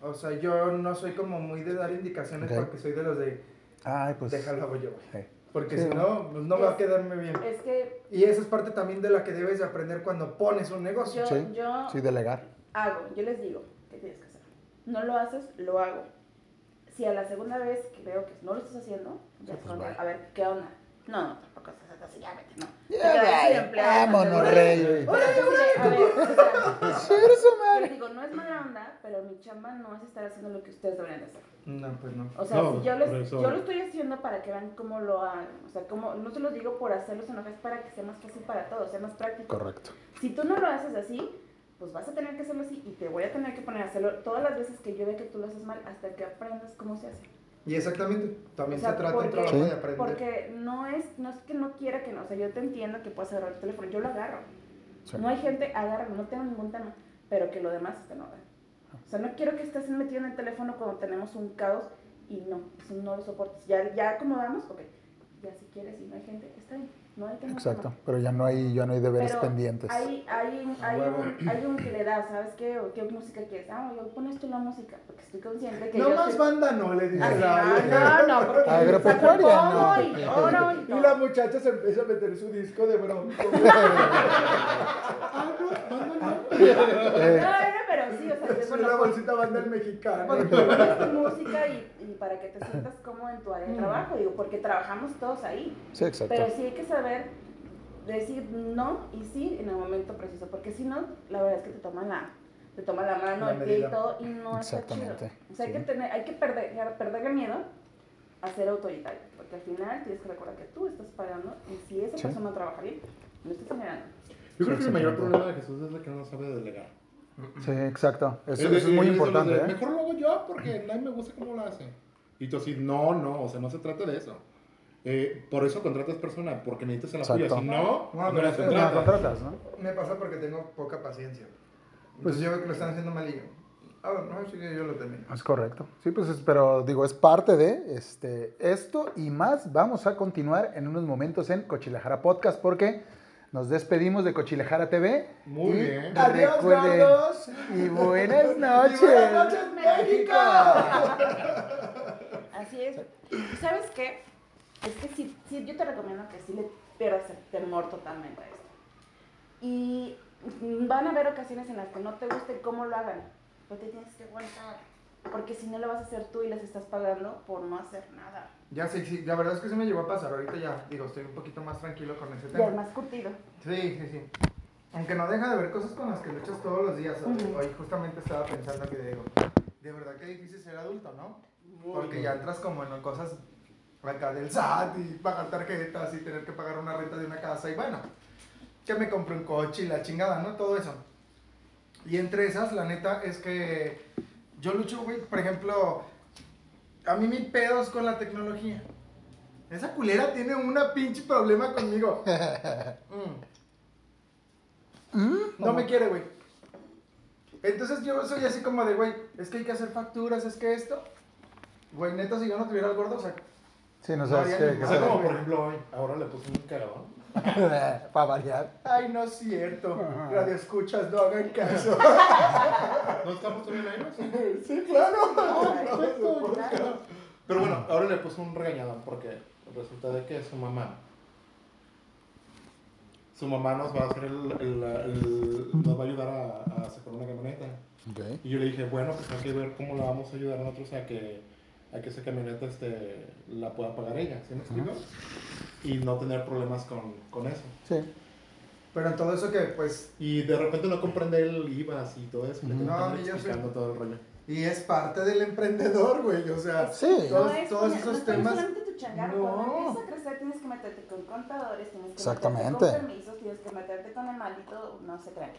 O sea, yo no soy como muy de dar indicaciones Ok. porque soy de los de Ay, pues. déjalo hago yo. sí. Porque Sí, si ¿no? no, pues no va a quedarme bien. Es que Y esa es parte también de la que debes de aprender cuando pones un negocio. yo, Sí, yo sí, delegar. hago, yo les digo, ¿qué tienes que hacer? No lo haces, lo hago. Si a la segunda vez que veo que no lo estás haciendo, ya es pues, a ver, ¿qué onda? No, no, tampoco estás vete, no. Ya, vámonos, rey. Yo digo, no es mala onda, pero mi chamba no es estar haciendo lo que ustedes deberían de hacer. No, pues no. O sea, No, si yo, les, yo lo estoy haciendo para que vean cómo lo hagan. O sea, como, no se los digo por hacerlos enojar, es para que sea más fácil para todos, sea más práctico. Correcto. Si tú no lo haces así, pues vas a tener que hacerlo así y te voy a tener que poner a hacerlo todas las veces que yo vea que tú lo haces mal hasta que aprendas cómo se hace. Y exactamente, también O sea, se trata porque- un trabajo de aprender. Porque no es, no es que no quiera que no, o sea, yo te entiendo que puedas agarrar el teléfono, yo lo agarro. Sí. No hay gente, agárralo, no tengo ningún tema, pero que lo demás esté en orden. O sea, no quiero que estés metido en el teléfono cuando tenemos un caos y no, eso no lo soportes. Ya, ya acomodamos, ok, ya si quieres y no hay gente, está bien, no hay tema. Exacto, pero ya no hay, ya no hay deberes Pero pendientes. Hay, hay, un, hay un que le da, ¿sabes qué? O qué música quieres. Ah, yo pones tú la música, porque estoy consciente que No yo más soy- banda no, le dice Ah, la- no, no, no, porque Agropecuaria, saco no. y y Y la muchacha se empieza a meter su disco de bronco. Eh, No, no, pero sí, o sea, Es bueno, una bolsita banda el mexicano. pones tu música y, y para que te sientas cómodo en tu área de trabajo, digo, porque trabajamos todos ahí. sí, exacto. Pero sí hay que saber decir no y sí en el momento preciso, porque si no, la verdad es que te toman la, te toman la mano, La el pie y todo, y no está chido. O sea, hay que tener, hay que perder, perderle miedo a ser autoritario, porque al final tienes que recordar que tú estás pagando y si esa Sí. persona trabaja bien, no estás generando. Yo creo que el mayor problema de Jesús es de que no sabe delegar. Sí, exacto. Eso, Él- eso es él muy de los importante. de, ¿eh? Mejor lo hago yo porque nadie me gusta cómo lo hace. Y tú así, no, no, o sea, no se trata de eso. Eh, por eso contratas personas, porque necesitas el apoyo. Exacto. Si no, No, no, la es que No, contratas. contratas, ¿no? Me pasa porque tengo poca paciencia. Pues- Entonces yo veo que lo están haciendo mal y yo. Ah, no, sí que yo lo termino. Es correcto. Sí, pues, es- pero digo, es parte de este, esto y más. Vamos a continuar en unos momentos en Cochilejara Podcast porque nos despedimos de Cochilejara TV. Muy Y bien. Adiós, recuerden- gordos. Y buenas noches. Y buenas noches, México. Así es. ¿Y sabes qué? Es que sí, sí, yo te recomiendo que sí le pierdas el temor totalmente a esto. Y van a haber ocasiones en las que no te guste cómo lo hagan, pero te tienes que aguantar. Porque si no lo vas a hacer tú y les estás pagando por no hacer nada. Ya sí, sí, la verdad es que se me llegó a pasar. Ahorita ya, digo, estoy un poquito más tranquilo con ese Ya es tema. más curtido. Sí, sí, sí. Aunque no deja de ver cosas con las que luchas todos los días. Hoy justamente estaba pensando que digo, de verdad que difícil ser adulto, ¿no? Porque ya entras como en cosas acá del SAT y pagar tarjetas y tener que pagar una renta de una casa y bueno, que me compré un coche y la chingada, ¿no? Todo eso. Y entre esas, la neta es que yo lucho, güey, por ejemplo, a mí mi pedos con la tecnología. Esa culera tiene una pinche problema conmigo. Mm. No me quiere, güey. Entonces yo soy así como de, güey, es que hay que hacer facturas, es que esto. Güey, neta, si yo no tuviera el gordo, o sea, Sí, no sabes qué, O sea, como por ejemplo hoy, ahora le puse un cagadón. Para variar. ay, no es cierto. Radio escuchas, no hagan caso. ¿No estamos todavía en ahí? sí, claro. Perfecto, claro. Pero bueno, ahora le puse un regañadón porque resulta de que su mamá, su mamá nos va a hacer el, el- el- nos va a ayudar a, a sacar una camioneta. Y yo le dije, bueno, pues hay que ver cómo la vamos a ayudar nosotros a que, a que esa camioneta este, la pueda pagar ella, ¿sí me explico? Y no tener problemas con, con eso. Sí. Pero en todo eso que, pues, Y de repente no comprende el IVA y todo eso. tengo que No, yo sé. explicando todo el rollo. y es parte del emprendedor, güey, o sea. Sí. Todos- no es todos poner- esos no es temas- tu changarro. No. Cuando empiezas a crecer tienes que meterte con contadores, tienes que Exactamente. meterte con permisos, tienes que meterte con el maldito, no se crean.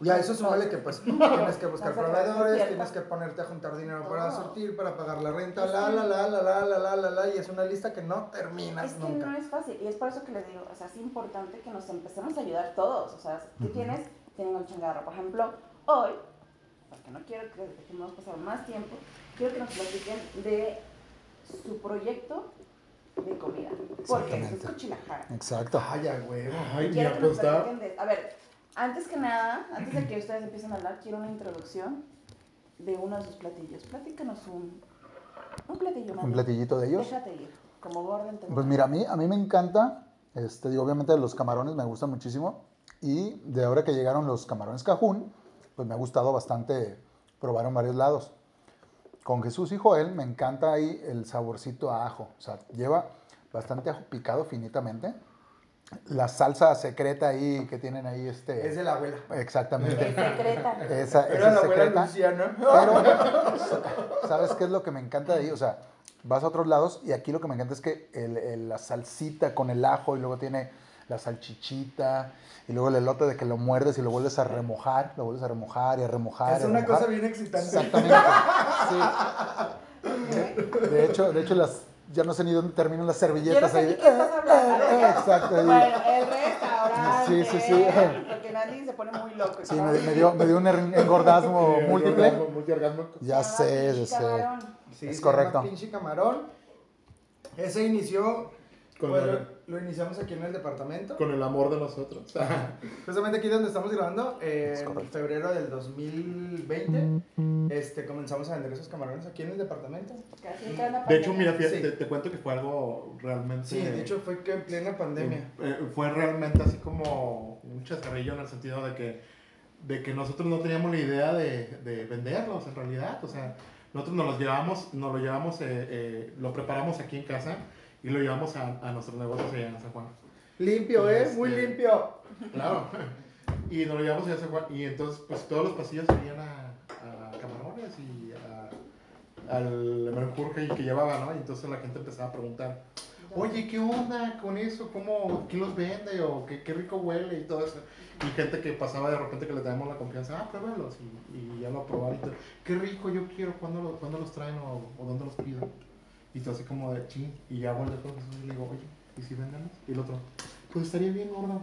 Y a eso súmale que pues tienes que buscar proveedores, tienes que ponerte a juntar dinero para surtir, para pagar la renta, Es la, la, la, la, la, la, la, la, la, y es una lista que no terminas Es que nunca. no es fácil y es por eso que les digo, o sea, es importante que nos empecemos a ayudar todos. O sea, tú tienes, tienen un changarro. Por ejemplo, hoy, porque no quiero que dejemos pasar más tiempo, quiero que nos platiquen de su proyecto de comida. Porque es cochilajara. Exacto. Ay, a huevo. Ay, pues platiquen de... A ver, antes que nada, antes de que ustedes empiecen a hablar, quiero una introducción de uno de sus platillos. Platícanos un, un platillo más. Un platillito de ellos. Déjate ir, como Gordon. Pues mira, a mí, a mí me encanta, este, digo, obviamente los camarones me gustan muchísimo y de ahora que llegaron los camarones cajún, pues me ha gustado bastante probar en varios lados. Con Jesús y Joel me encanta ahí el saborcito a ajo, o sea, lleva bastante ajo picado finitamente. La salsa secreta ahí que tienen ahí, este... Es de la abuela. Exactamente. Es secreta. Esa, Era esa la abuela secreta. Luciana. Pero, sa- ¿sabes qué es lo que me encanta de ahí? O sea, vas a otros lados y aquí lo que me encanta es que el- el- la salsita con el ajo y luego tiene la salchichita, y luego el elote de que lo muerdes y lo vuelves a remojar, lo vuelves a remojar y a remojar. Es a una remojar. cosa bien excitante. Exactamente. sí. De hecho, de hecho las, ya no sé ni dónde terminan las Yo no servilletas sé ahí. ni de- qué estás hablando. eh, eh, exacto. ahí. Bueno, el restaurante. Sí, sí, sí. Porque nadie se pone muy loco. Sí, me, me dio, me dio un er- engordasmo Sí, múltiple. orgasmo, multiorgasmo. Ya sé, ya sé. Sí, Es correcto. Pinche Camarón. Ese inició, Con pues, el- lo, iniciamos aquí en el departamento. Con el amor de nosotros. Justamente aquí donde estamos grabando, eh, en febrero del 2020, este, comenzamos a vender esos camarones aquí en el departamento. Casi en cada De hecho, mira, fíjate, Sí. te, te cuento que fue algo realmente. Sí, de hecho fue que en plena pandemia. Eh, fue realmente así como un chascarrillo en el sentido de que, de que nosotros no teníamos la idea de, de venderlos en realidad. O sea, nosotros nos los llevamos, nos lo llevamos, eh, eh, lo preparamos aquí en casa y lo llevamos a, a nuestros negocios allá en San Juan. Limpio, ¿eh? Este- Muy limpio. Claro. Y nos lo llevamos allá a San Juan. Y entonces, pues todos los pasillos salían a, a camarones y a, al menjurje que llevaba, ¿no? Y entonces la gente empezaba a preguntar. Oye, ¿qué onda con eso? ¿Cómo, ¿Quién los vende? ¿O qué, qué rico huele? Y todo eso. Y gente que pasaba de repente que le tenemos la confianza, ah, pruébalos. Y, y ya lo probaron. Qué rico, yo quiero. ¿Cuándo, lo- cuándo los traen o, o dónde los pido? Y todo así como de ching. Y ya vuelve con Jesús y le digo, oye, ¿y si vendemos? Y el otro, pues estaría bien, gordo.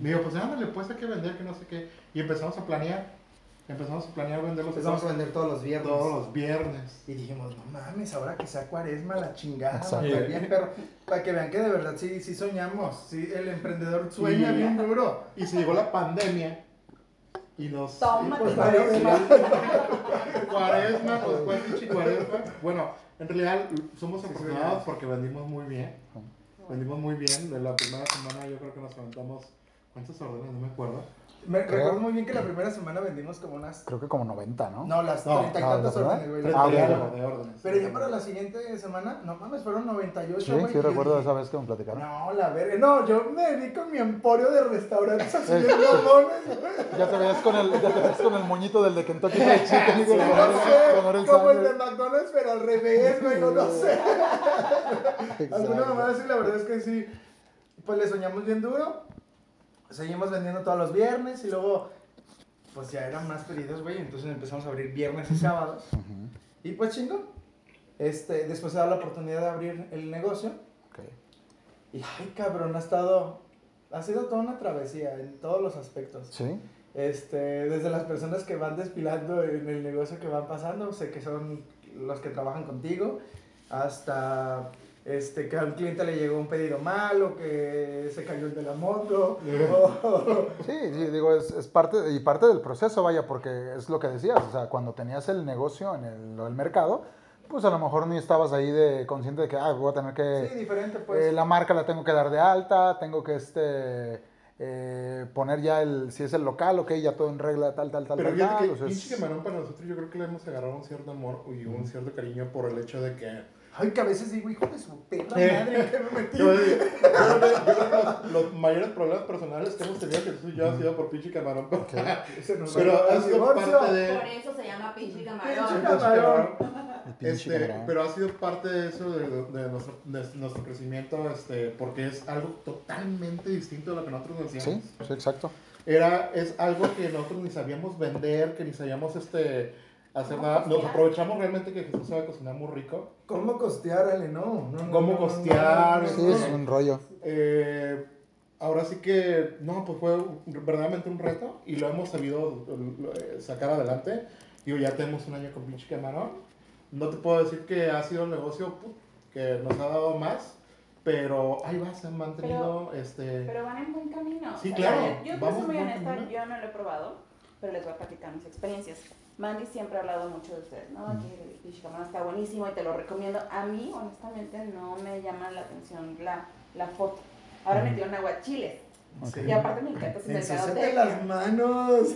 Me digo, pues ándale, pues hay que vender, que no sé qué. Y empezamos a planear. Empezamos a planear venderlos Empezamos a vender todos los viernes. todos los viernes. Y dijimos, no mames, ahora que sea cuaresma, la chingada, bien, pero para que vean que de verdad sí, sí soñamos, sí, el emprendedor sueña Y- bien duro. Y se llegó la pandemia y nos... Tómate, Pues, cuaresma. Cuaresma, pues fue. Bueno, en realidad somos sí, afortunados sí. porque vendimos muy bien. Vendimos muy bien. De la primera semana yo creo que nos aventamos... ¿Cuántas órdenes? No me acuerdo. Me Creo- recuerdo muy bien que la primera semana vendimos como unas, Creo que como 90, ¿no? no, las No, treinta y no, tantas órdenes, güey. Ah, de órdenes. Pero ya para la siguiente semana, no mames, fueron 98, Sí, güey. sí yo recuerdo dije, esa vez que me platicaron. No, la verga, no, yo me vi con mi emporio de restaurantes así bien mamones, güey. Ya te veías con el, ya te veías con el moñito del de Kentucky Fried Chicken. Sí, no sé, como el de. McDonald's, pero al revés, güey, no, no sé. Alguna mamada sí, la verdad es que sí. Pues le soñamos bien duro. Seguimos vendiendo todos los viernes y luego, pues ya eran más pedidos, güey. Entonces empezamos a abrir viernes y sábados. Ujú, Y pues chingón. Este, después se da la oportunidad de abrir el negocio. ok. Y ay, cabrón, ha estado. Ha sido toda una travesía en todos los aspectos. Sí. Este, desde las personas que van desfilando en el negocio que van pasando, sé que son los que trabajan contigo, hasta este, que a un cliente le llegó un pedido mal o que se cayó el de la moto. o- Sí, sí, digo, es, es parte, y parte del proceso, vaya, porque es lo que decías, o sea, cuando tenías el negocio en el, lo del mercado, pues a lo mejor ni estabas ahí de consciente de que, ah, voy a tener que, sí, diferente pues. eh, la marca la tengo que dar de alta, tengo que, este, eh, poner ya el, si es el local, ok, ya todo en regla, tal, tal, tal, Pero tal, fíjate tal, que o sea, es- para nosotros yo creo que le hemos agarrado un cierto amor y un cierto cariño por el hecho de que... Ay, que a veces digo, hijo de su perra madre, que me metí. Yo, yo que- que los, mayores problemas personales que hemos tenido Jesús y yo ha sido por pinche camarón. Nos Pero ha sido divorcio. parte de... Por eso se llama pinche Pinche camarón. pinche Este, camarón. pero ha sido parte de eso, de, de nuestro, de nuestro crecimiento, este, porque es algo totalmente distinto de lo que nosotros hacíamos. Sí, sí, exacto. Era, es algo que nosotros ni sabíamos vender, que ni sabíamos este, hacer ¿Cómo nada. Nos costear? aprovechamos realmente que Jesús sabe cocinar muy rico. ¿Cómo costear, Ale? No, no, no. ¿Cómo no, costear? no, no, Sí, es un rollo. Eh, ahora sí que, no, pues fue verdaderamente un reto y lo hemos sabido eh, sacar adelante. Digo, ya tenemos un año con pinche camarón. No te puedo decir que ha sido un negocio que nos ha dado más, pero ahí va, se han mantenido, este... Pero van en buen camino. Sí, O sea, claro, Yo, yo vamos soy muy honesta, camino. yo no lo he probado, pero les voy a platicar mis experiencias. Mandy siempre ha hablado mucho de ustedes, ¿no? Que camarón está buenísimo y te lo recomiendo. A mí, honestamente, no me llama la atención la, la foto. Ahora metieron aguachiles. Ok. Y aparte me encanta ese Ensúciate mercadotecnia. las manos.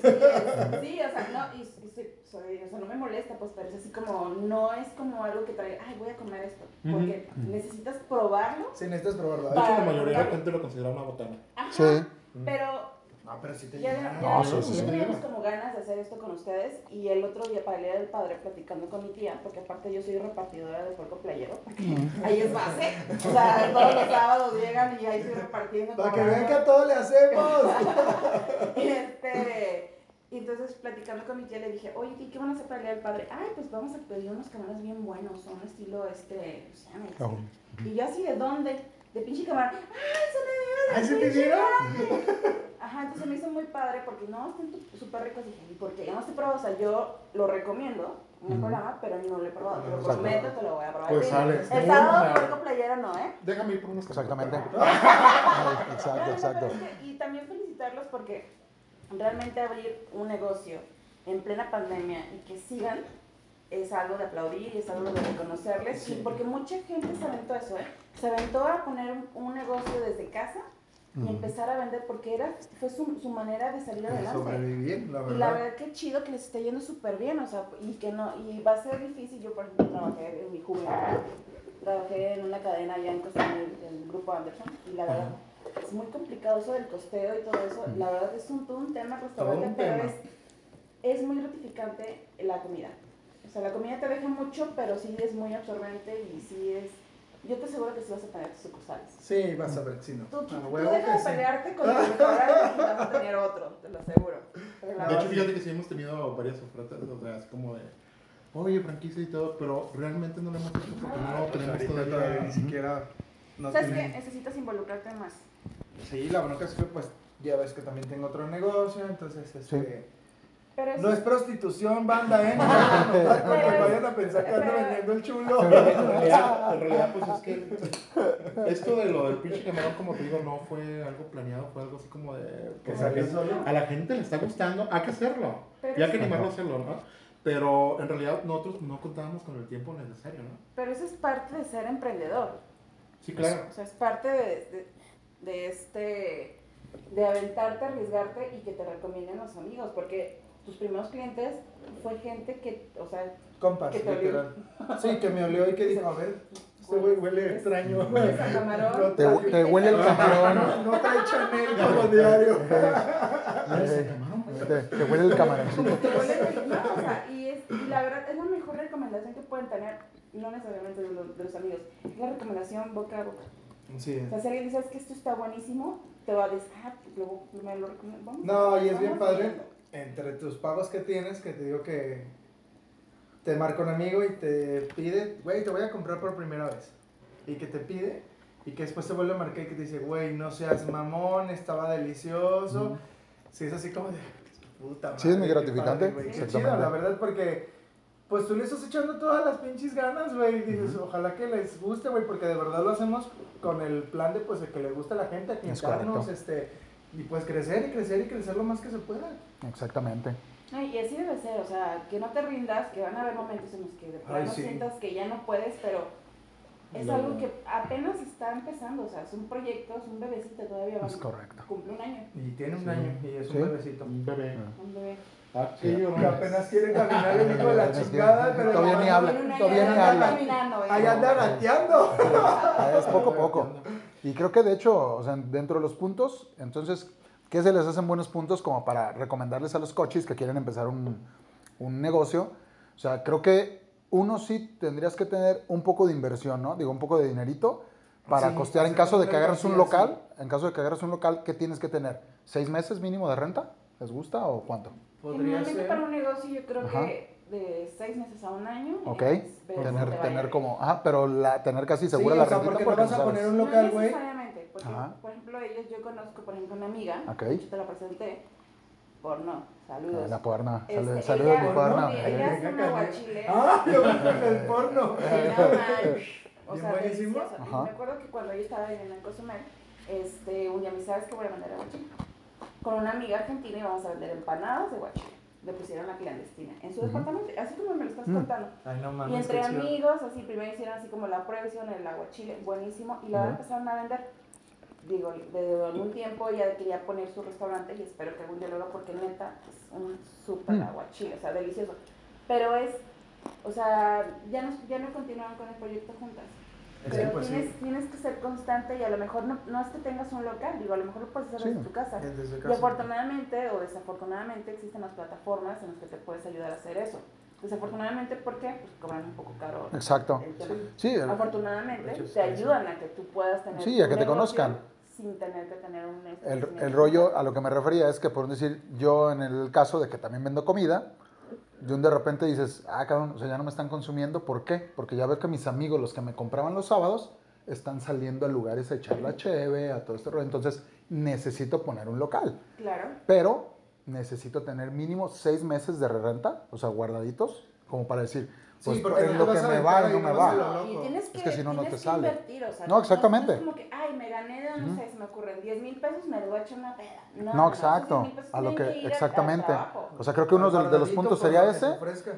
Sí, o sea, no, y, y soy- soy- o sea, no me molesta, pues, pero es así como, no es como algo que trae, ay, voy a comer esto, porque necesitas probarlo. Sí, necesitas probarlo. De hecho, la mayoría de la gente lo considera una botana. Ajá, Sí. pero No, pero si te Ya, No, sí, sí, ya sí. teníamos como ganas de hacer esto con ustedes y el otro día para el día del padre platicando con mi tía, porque aparte yo soy repartidora de puerco playero, porque ahí es base, o sea, todos los sábados llegan y ahí estoy repartiendo. Para que vean que a todos le hacemos. Y este, y entonces platicando con mi tía le dije, oye, ¿y qué van a hacer para el día del padre? Ay, pues vamos a pedir unos camarones bien buenos, son estilo este, y así. Oh. Y yo así, ¿de dónde? De pinche camarón. ¡Ay, son de ¿Ahí se pinche pidieron? Ajá, entonces me hizo muy padre porque no, están súper ricos. Dije, ¿y por qué? Yo no estoy probado, o sea, yo lo recomiendo, Ujú. programa, pero no lo he probado. Te lo prometo, te lo voy a probar. Pues Sí, sale. El sábado puerco playero no, ¿eh? Déjame ir por unos Exactamente. Exacto, exacto. y también felicitarlos porque realmente abrir un negocio en plena pandemia y que sigan es algo de aplaudir y es algo de reconocerles. Y porque mucha gente se aventó a eso, ¿eh? Se aventó a poner un, un negocio desde casa y empezar a vender porque era, fue su, su manera de salir De adelante. sobrevivir, la Y la verdad. que chido que les está yendo súper bien, o sea, y que no, y va a ser difícil, yo por ejemplo trabajé en mi juventud, trabajé en una cadena allá en Costa en el grupo Anderson, y la verdad es muy complicado eso del costeo y todo eso, la verdad es un, todo un tema pero es, es muy gratificante la comida. O sea, la comida te deja mucho, pero sí es muy absorbente y sí es, yo te aseguro que sí vas a tener tus sucursales. Sí, vas a ver si no. Tú, tú, A tú que de sí. pelearte con tu restaurante y vas a tener otro, te lo aseguro. De hecho, fíjate que sí hemos tenido varias ofertas, o sea, es como de, oye, franquicia y todo, pero realmente no lo hemos hecho porque no Pues tenemos ahorita todavía. todavía ni siquiera. No ¿Sabes qué? tienen- Necesitas involucrarte más. Sí, la bronca es que pues ya ves que también tengo otro negocio, entonces este, Pero es, no es prostitución, banda, ¿eh? No vayan a pensar que ando vendiendo el chulo. En realidad, en realidad, pues es que esto de lo del pinche camarón, como te digo, no fue algo planeado, fue algo así como de Que pues, a. A la gente le está gustando, hay que hacerlo. Pero Y hay que animarlo a hacerlo, ¿no? Pero en realidad nosotros no contábamos con el tiempo necesario, ¿no? pero eso es parte de ser emprendedor. Sí, claro. O sea, es parte de, de, de este, de aventarte, arriesgarte y que te recomienden los amigos, porque tus primeros clientes fue gente que, o sea, Compas, Que te olió. literal. Sí, que me olió y que dijo, a ver, este güey huele extraño. Hueles a camarón. No Te, trae- te huele el camarón. No, no trae Chanel como diario. Te, te huele el camaroncito. te huele- no, o sea, y, es, y la verdad es la mejor recomendación que pueden tener, no necesariamente de los, de los amigos, es la recomendación boca a boca. Sí. O sea, si alguien dice "Es que esto está buenísimo, te va a decir, ah, pues luego me lo recomiendo. No, y es bien padre viendo. Entre tus pagos que tienes, que te digo que te marca un amigo y te pide, güey, te voy a comprar por primera vez. Y que te pide, y que después te vuelve a marcar y que te dice, güey, no seas mamón, estaba delicioso. Sí, es así como de, puta madre. Sí, es muy gratificante, padre. Qué chido, la verdad, porque pues tú le estás echando todas las pinches ganas, güey. Y dices, ojalá que les guste, güey, porque de verdad lo hacemos con el plan de pues de que le guste a la gente, a clientarnos, correcto. este, y pues crecer y crecer y crecer lo más que se pueda. Exactamente. No, y así debe ser, o sea, que no te rindas, que van a haber momentos en los que de Ay, plano sí. sientas que ya no puedes, pero es No. algo que apenas está empezando, o sea, es un proyecto, es un bebecito todavía, Es correcto. cumple un año, Y tiene un Sí. año y es Sí. un bebecito. Un bebé. un bebé. Ah, sí, yo no. Que apenas quiere caminar el hijo de la chingada, pero todavía ni habla, un todavía ni anda habla. ¿eh? Ahí anda gateando. Es poco a poco. Y creo que de hecho, o sea, dentro de los puntos, entonces, ¿qué se les hacen buenos puntos como para recomendarles a los coches que quieren empezar un, un negocio? O sea, creo que uno sí tendrías que tener un poco de inversión, ¿no? Digo, un poco de dinerito para Sí, costear en caso de que agarres un local. En caso de que agarres un local, ¿qué tienes que tener? ¿Seis meses mínimo de renta? ¿Les gusta o cuánto? Podría Generalmente ser. para un negocio yo creo Ajá. que de seis meses a un año. ¿Ok? es Tener, a tener como, ah, pero la, tener casi segura Sí, la o sea, rentita porque porque no vas a poner un No local, güey. necesariamente, porque, Ajá. por ejemplo, ellos, yo conozco, por ejemplo, una amiga, Ok. de hecho te la presenté, por no, saludos. Ah, La puerna. Este, Saludos, ella- saludos, mi no, puerna. ella- ella hace un aguachile. Ah, yo con el porno. no O sea, buenísimo. Y Ajá. me acuerdo que cuando yo estaba en el Cozumel, este, un día me dice, ¿sabes qué voy a vender aguachile? Con una amiga argentina íbamos a vender empanadas de aguachile. Le pusieron la clandestina en su Ujú. departamento, así como me lo estás Mm. contando. Ay, no Y mames. entre amigos, así, primero hicieron así como la prueba, hicieron el aguachile, buenísimo, y luego empezaron a vender. Digo, de algún tiempo ya quería poner su restaurante y espero que algún día lo haga porque neta es un súper Mm. aguachile, o sea, delicioso. Pero es, o sea, ya no, ya no continuaron con el proyecto juntas. Pero imposible. tienes, tienes que ser constante y a lo mejor no, no es que tengas un local, digo, a lo mejor lo puedes hacer Sí. desde tu casa. Desde Y afortunadamente o desafortunadamente existen las plataformas en las que te puedes ayudar a hacer eso. Desafortunadamente, ¿por qué? Pues cobran un poco caro Exacto. Sí, el- Afortunadamente, te ayudan a que tú puedas tener Sí, a que te conozcan. Sin tener que tener un el, el rollo a lo que me refería es que, por decir, yo en el caso de que también vendo comida, de un de repente dices, ah, cabrón, o sea, ya no me están consumiendo. ¿Por qué? Porque ya veo que mis amigos, los que me compraban los sábados, están saliendo a lugares a echar la cheve, a todo este rollo. Entonces, necesito poner un local. Claro. Pero necesito tener mínimo seis meses de renta, o sea, guardaditos, como para decir, pues Sí, porque es no lo que me va y no me va. que, Es que si no, no te que sale. invertir, o sea, No, exactamente. No, es como que, ay, me gané de, no sé, se me ocurren 10 mil pesos, me lo voy a echar una peda. No, No, exacto, esos 10,000 pesos a lo que, al exactamente. trabajo. O sea, creo que uno de, de los puntos sería que ese.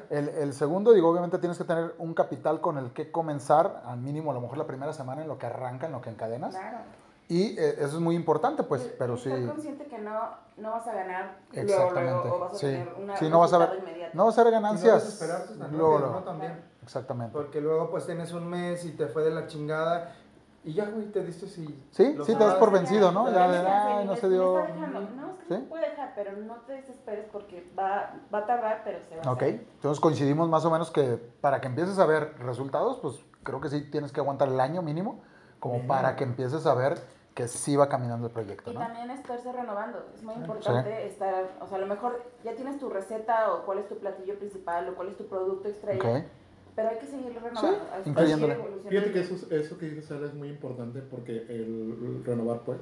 El, el segundo, digo, obviamente tienes que tener un capital con el que comenzar, al mínimo a lo mejor la primera semana en lo que arranca, en lo que encadenas. Claro. Y eh, eso es muy importante, pues, Y- pero y sí. Estar consciente que no, no vas a ganar Exactamente. luego, o vas a sí. tener una sí, no vas a ver, inmediato. no vas a ver Y no ganancias. luego, luego. ¿no? También. Exactamente. Porque luego pues tienes un mes y te fue de la chingada y ya, güey, te diste si... Sí, sí, te das por vencido, ¿no? Ya Ya no se me dio. está dejando. No, es que ¿Sí? no puede dejar, pero no te desesperes porque va, va a tardar, pero se va a Ok, hacer. entonces coincidimos más o menos que para que empieces a ver resultados, pues creo que sí tienes que aguantar el año mínimo, como Mínimo. para que empieces a ver que sí va caminando el proyecto, Y ¿no? también estarse renovando. Es muy importante estar, o sea, a lo mejor ya tienes tu receta o cuál es tu platillo principal o cuál es tu producto estrella, Ok, pero hay que seguir renovando. seguir incluyéndole. Fíjate que eso, eso que dices, Sara, es muy importante porque el, renovar, pues,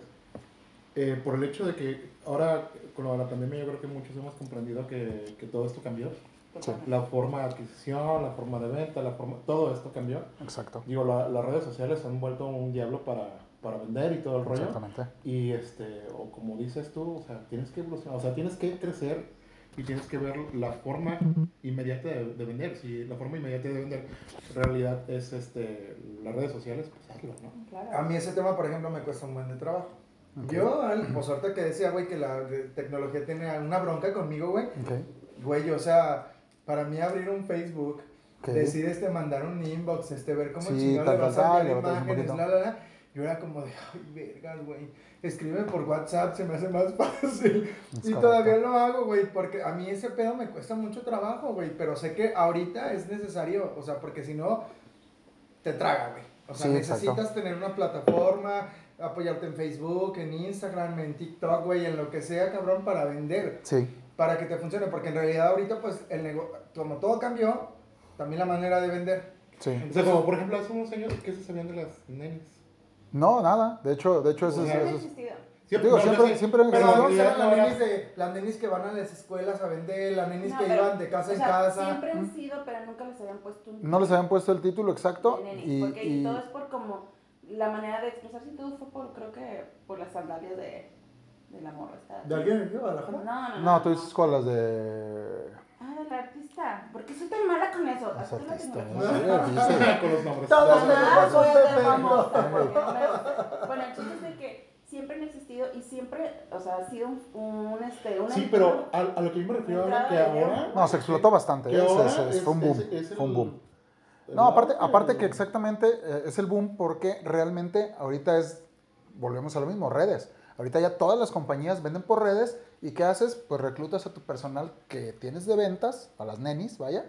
eh, por el hecho de que ahora con lo de la pandemia yo creo que muchos hemos comprendido que, que todo esto cambió. Totalmente. La forma de adquisición, la forma de venta, la forma, todo esto cambió. exacto, Digo, la- las redes sociales han vuelto un diablo para, para vender y todo el rollo. exactamente. Y este, o como dices tú, o sea, tienes que evolucionar, o sea, tienes que crecer y tienes que ver la forma inmediata de, de vender. Si la forma inmediata de vender en realidad es este, las redes sociales, pues hazlo, ¿no? Claro. A mí ese tema, por ejemplo, me cuesta un buen de trabajo. Ok. Yo, al, pues ahorita que decía, güey, que la de- tecnología tiene una bronca conmigo, güey. Ok, Güey, o sea, para mí abrir un Facebook, ok. decir este, mandar un inbox, este, ver cómo Sí, chingado tal, le vas tal, a imágenes, la, la, la. Yo era como de, ay, vergas, güey. Escribe por WhatsApp, se me hace más fácil. Es y correcto. todavía lo hago, güey, porque a mí ese pedo me cuesta mucho trabajo, güey. Pero sé que ahorita es necesario, o sea, porque si no, te traga, güey. O sea, Sí, exacto. necesitas tener una plataforma, apoyarte en Facebook, en Instagram, en TikTok, güey, en lo que sea, cabrón, para vender Sí, para que te funcione, porque en realidad ahorita pues el negocio, como todo cambió, también la manera de vender. sí. O sea, como por ejemplo hace unos años, ¿qué se sabían de las nenes? No, nada, de hecho, de hecho, eso es... Siempre eso es- existido. Digo, yo siempre- sé, siempre han Pero eran las nenis, de, las nenis que van a las escuelas a vender, las nenis No, que pero, iban de casa o en sea, casa. Siempre han sido, pero nunca les habían puesto un No les habían puesto el título exacto de nenis, y... porque y- todo es por como la manera de expresarse y todo fue por, creo que por las sandalias de, de la morra. ¿De alguien aquí, Guadalajara? No, no, no. No, tú dices con las de... Del artista. ¿Por qué soy tan mala con eso? Artistas. con los nombres. Todos voy a ser famosa, porque. Bueno, el chiste es de que siempre han existido y siempre, o sea, ha sido un, un este, una Sí, pero a, a lo que yo me refiero ahora, que ahora... No, se explotó bastante, ¿eh? Es- es- es- fue un boom, es- es el- fue un boom. el No, aparte, aparte que exactamente eh, es el boom porque realmente ahorita es, volvemos a lo mismo, redes. Ahorita ya todas las compañías venden por redes y ¿qué haces? Pues reclutas a tu personal que tienes de ventas, a las nenis, vaya,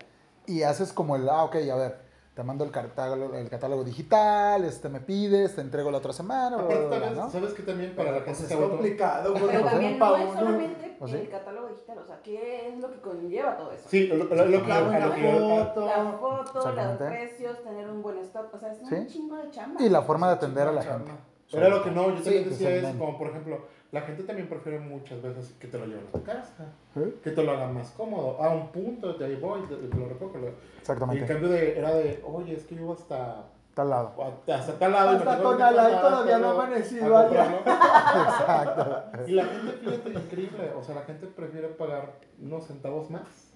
y haces como el, ah, ok, a ver, te mando el catálogo, el catálogo digital, este me pides, te entrego la otra semana, bla, bla, bla, ¿no? ¿sabes que también para la Pues gente es complicado, güey. Pero también no es solamente ¿O sí? el catálogo digital, o sea, ¿qué es lo que conlleva todo eso? Sí, lo, lo, lo, lo, La foto. La foto, los precios, tener un buen stock, o sea, es Sí. un chingo de chamba. Y la forma de atender a la Chamba. Era lo que no, yo también que decía es como por ejemplo, la gente también prefiere muchas veces que te lo lleven a tu casa, ¿Eh? que te lo hagan más cómodo, a un punto de ahí voy, te, te lo recojo. lo- Y en Exactamente. cambio de, era de, oye, es que yo hasta, Tal lado. hasta tal lado. Hasta Tonalá todavía no ha amanecido allá. Exacto. Y la gente, fíjate, increíble, o sea, la gente prefiere pagar unos centavos más,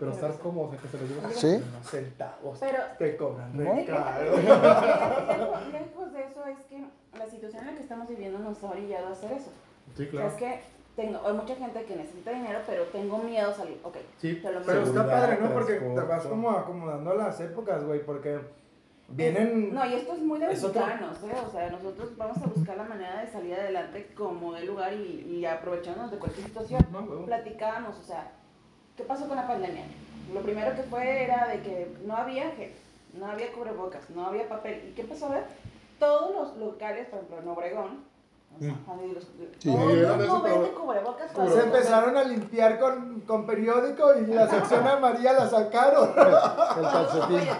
pero estar cómodo, o sea, que se lo casa. ¿Sí? Unos centavos. Pero Te cobran ¿No? re caro. lejos, lejos de eso es que la situación en la que estamos viviendo nos ha orillado a hacer eso. Sí, O sea, claro. es que tengo, hay mucha gente que necesita dinero, pero tengo miedo a salir. Ok, Sí, te lo Pero está padre, ¿no? Porque te vas como acomodando a las épocas, güey, porque vienen... No, y esto es muy de mexicanos, ¿eh? O sea, nosotros vamos a buscar la manera de salir adelante como del lugar y, y aprovechándonos de cualquier situación. No. Platicábamos, o sea, ¿qué pasó con la pandemia? Lo primero que fue era de que no había gel, no había cubrebocas, no había papel. ¿Y qué empezó a ver? Todos los locales, por ejemplo, en Obregón, o sea, los- Sí. el mundo eso, vende pero- cubrebocas. Se empezaron a limpiar con, con periódico y la sección amarilla la sacaron. El calcetín. Oye,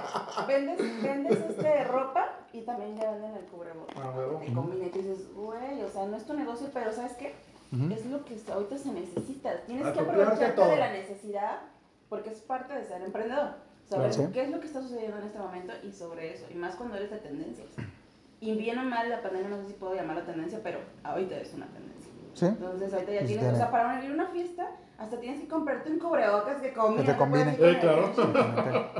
vendes, vendes este ropa y también ya venden el cubrebocas. Ah, huevo. Que combina y dices, güey, o sea, no es tu negocio, pero ¿sabes qué? Ujú. Es lo que ahorita se necesita. Tienes que Apropiarte aprovecharte de la necesidad porque es parte de ser emprendedor. Saber Claro. qué es lo que está sucediendo en este momento y sobre eso. Y más cuando eres de tendencias. Y bien o mal, la pandemia no sé si puedo llamarla tendencia, pero ahorita es una tendencia. ¿Sí? Entonces ahorita ya tienes, tiene. o sea, para ir a una fiesta, hasta tienes que comprarte un cubrebocas que combine. Que te combine. Eh, claro.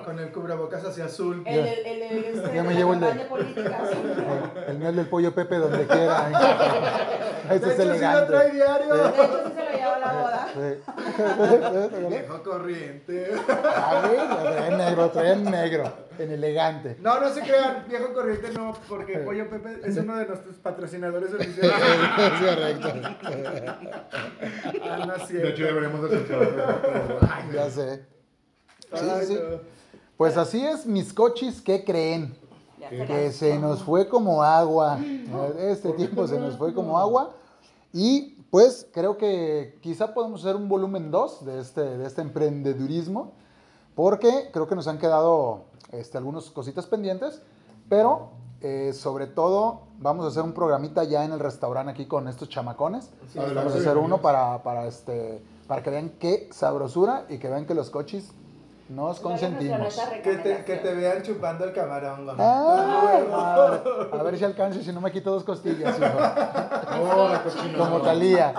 Con el cubrebocas hacia azul. El, el, el, el, este, Ya me de llevo el la de- campaña política. sí. El, el miel del pollo Pepe donde quiera. De hecho, es sí lo elegante. trae diario. De hecho, sí se lo llevó a la boda. Sí. Viejo corriente. A ver, lo trae en negro, trae en negro, en elegante. No, no se crean, viejo corriente no, porque Pollo Pepe es uno de nuestros patrocinadores oficiales. Es correcto. Ah, no es De hecho, deberíamos de Ya sé. Sí, Ay, sí, sí. Pues así es, mis cochis, ¿qué creen? Que se nos fue como agua. Este tiempo se nos fue como agua. Y pues creo que quizá podemos hacer un volumen 2 de este, de este emprendedurismo. Porque creo que nos han quedado este, algunas cositas pendientes. Pero eh, sobre todo vamos a hacer un programita ya en el restaurante aquí con estos chamacones. Vamos a hacer uno para, para, este, para que vean qué sabrosura y que vean que los cochis nos consentimos. Nuestra Que te, que te vean chupando el camarón. madre. A ver si alcanzo si no me quito dos costillas, hijo. Oh. Como Talía.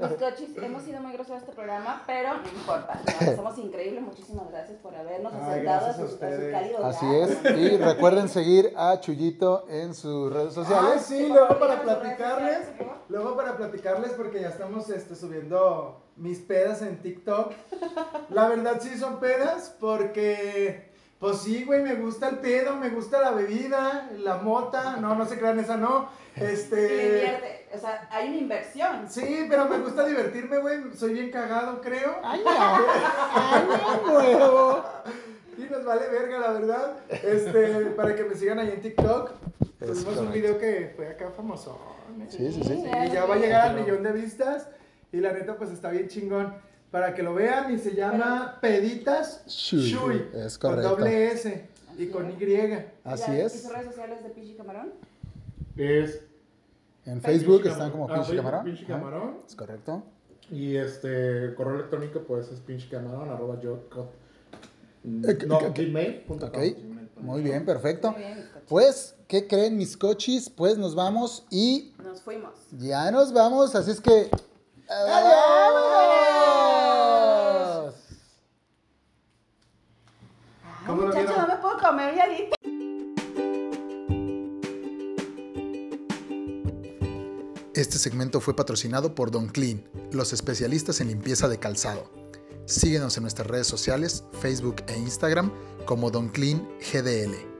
Mis cochis, hemos sido muy groseros en este programa, pero no importa. No, somos increíbles. Muchísimas gracias por habernos Ay, aceptado a gracias su, a a su cálido Así es. Y recuerden seguir a Chuyito en sus redes Ah, sociales. sí, Sí, luego para platicarles, luego para platicarles porque ya estamos este, subiendo mis pedas en TikTok. La verdad sí son pedas porque, pues sí, güey, me gusta el pedo, me gusta la bebida, la mota, no, no se crean, esa no. Este, invierte. O sea, hay una inversión. sí, pero me gusta divertirme, güey, soy bien cagado, creo. ¡Ay, no! ¡Ay, no, huevo! Y nos vale verga, la verdad. Este, para que me sigan ahí en TikTok. Tuvimos un video que fue acá famoso. Sí, sí, sí. Y ya va a llegar al millón de vistas. Y la neta, pues está bien chingón. Para que lo vean, y se llama Peditas Shui, Shui. es Con correcto. doble S y con Y. Así Ya, ¿Y es. sus redes sociales de Pichi Camarón? Es En Facebook están como ah, Pinche Facebook, Camarón. Pinche Ajá, Camarón. Es correcto. Y este correo electrónico pues es pinchecamarón arroba yo Eh, no, gmail.com. Ok. Muy bien, perfecto. Muy bien. Pues, ¿qué creen mis cochis? Pues nos vamos y Nos fuimos. ya nos vamos, así es que... ¡Adiós! No me puedo comer ya ahorita. Este segmento fue patrocinado por Don Clean, los especialistas en limpieza de calzado. Síguenos en nuestras redes sociales, Facebook e Instagram como Don Clean GDL.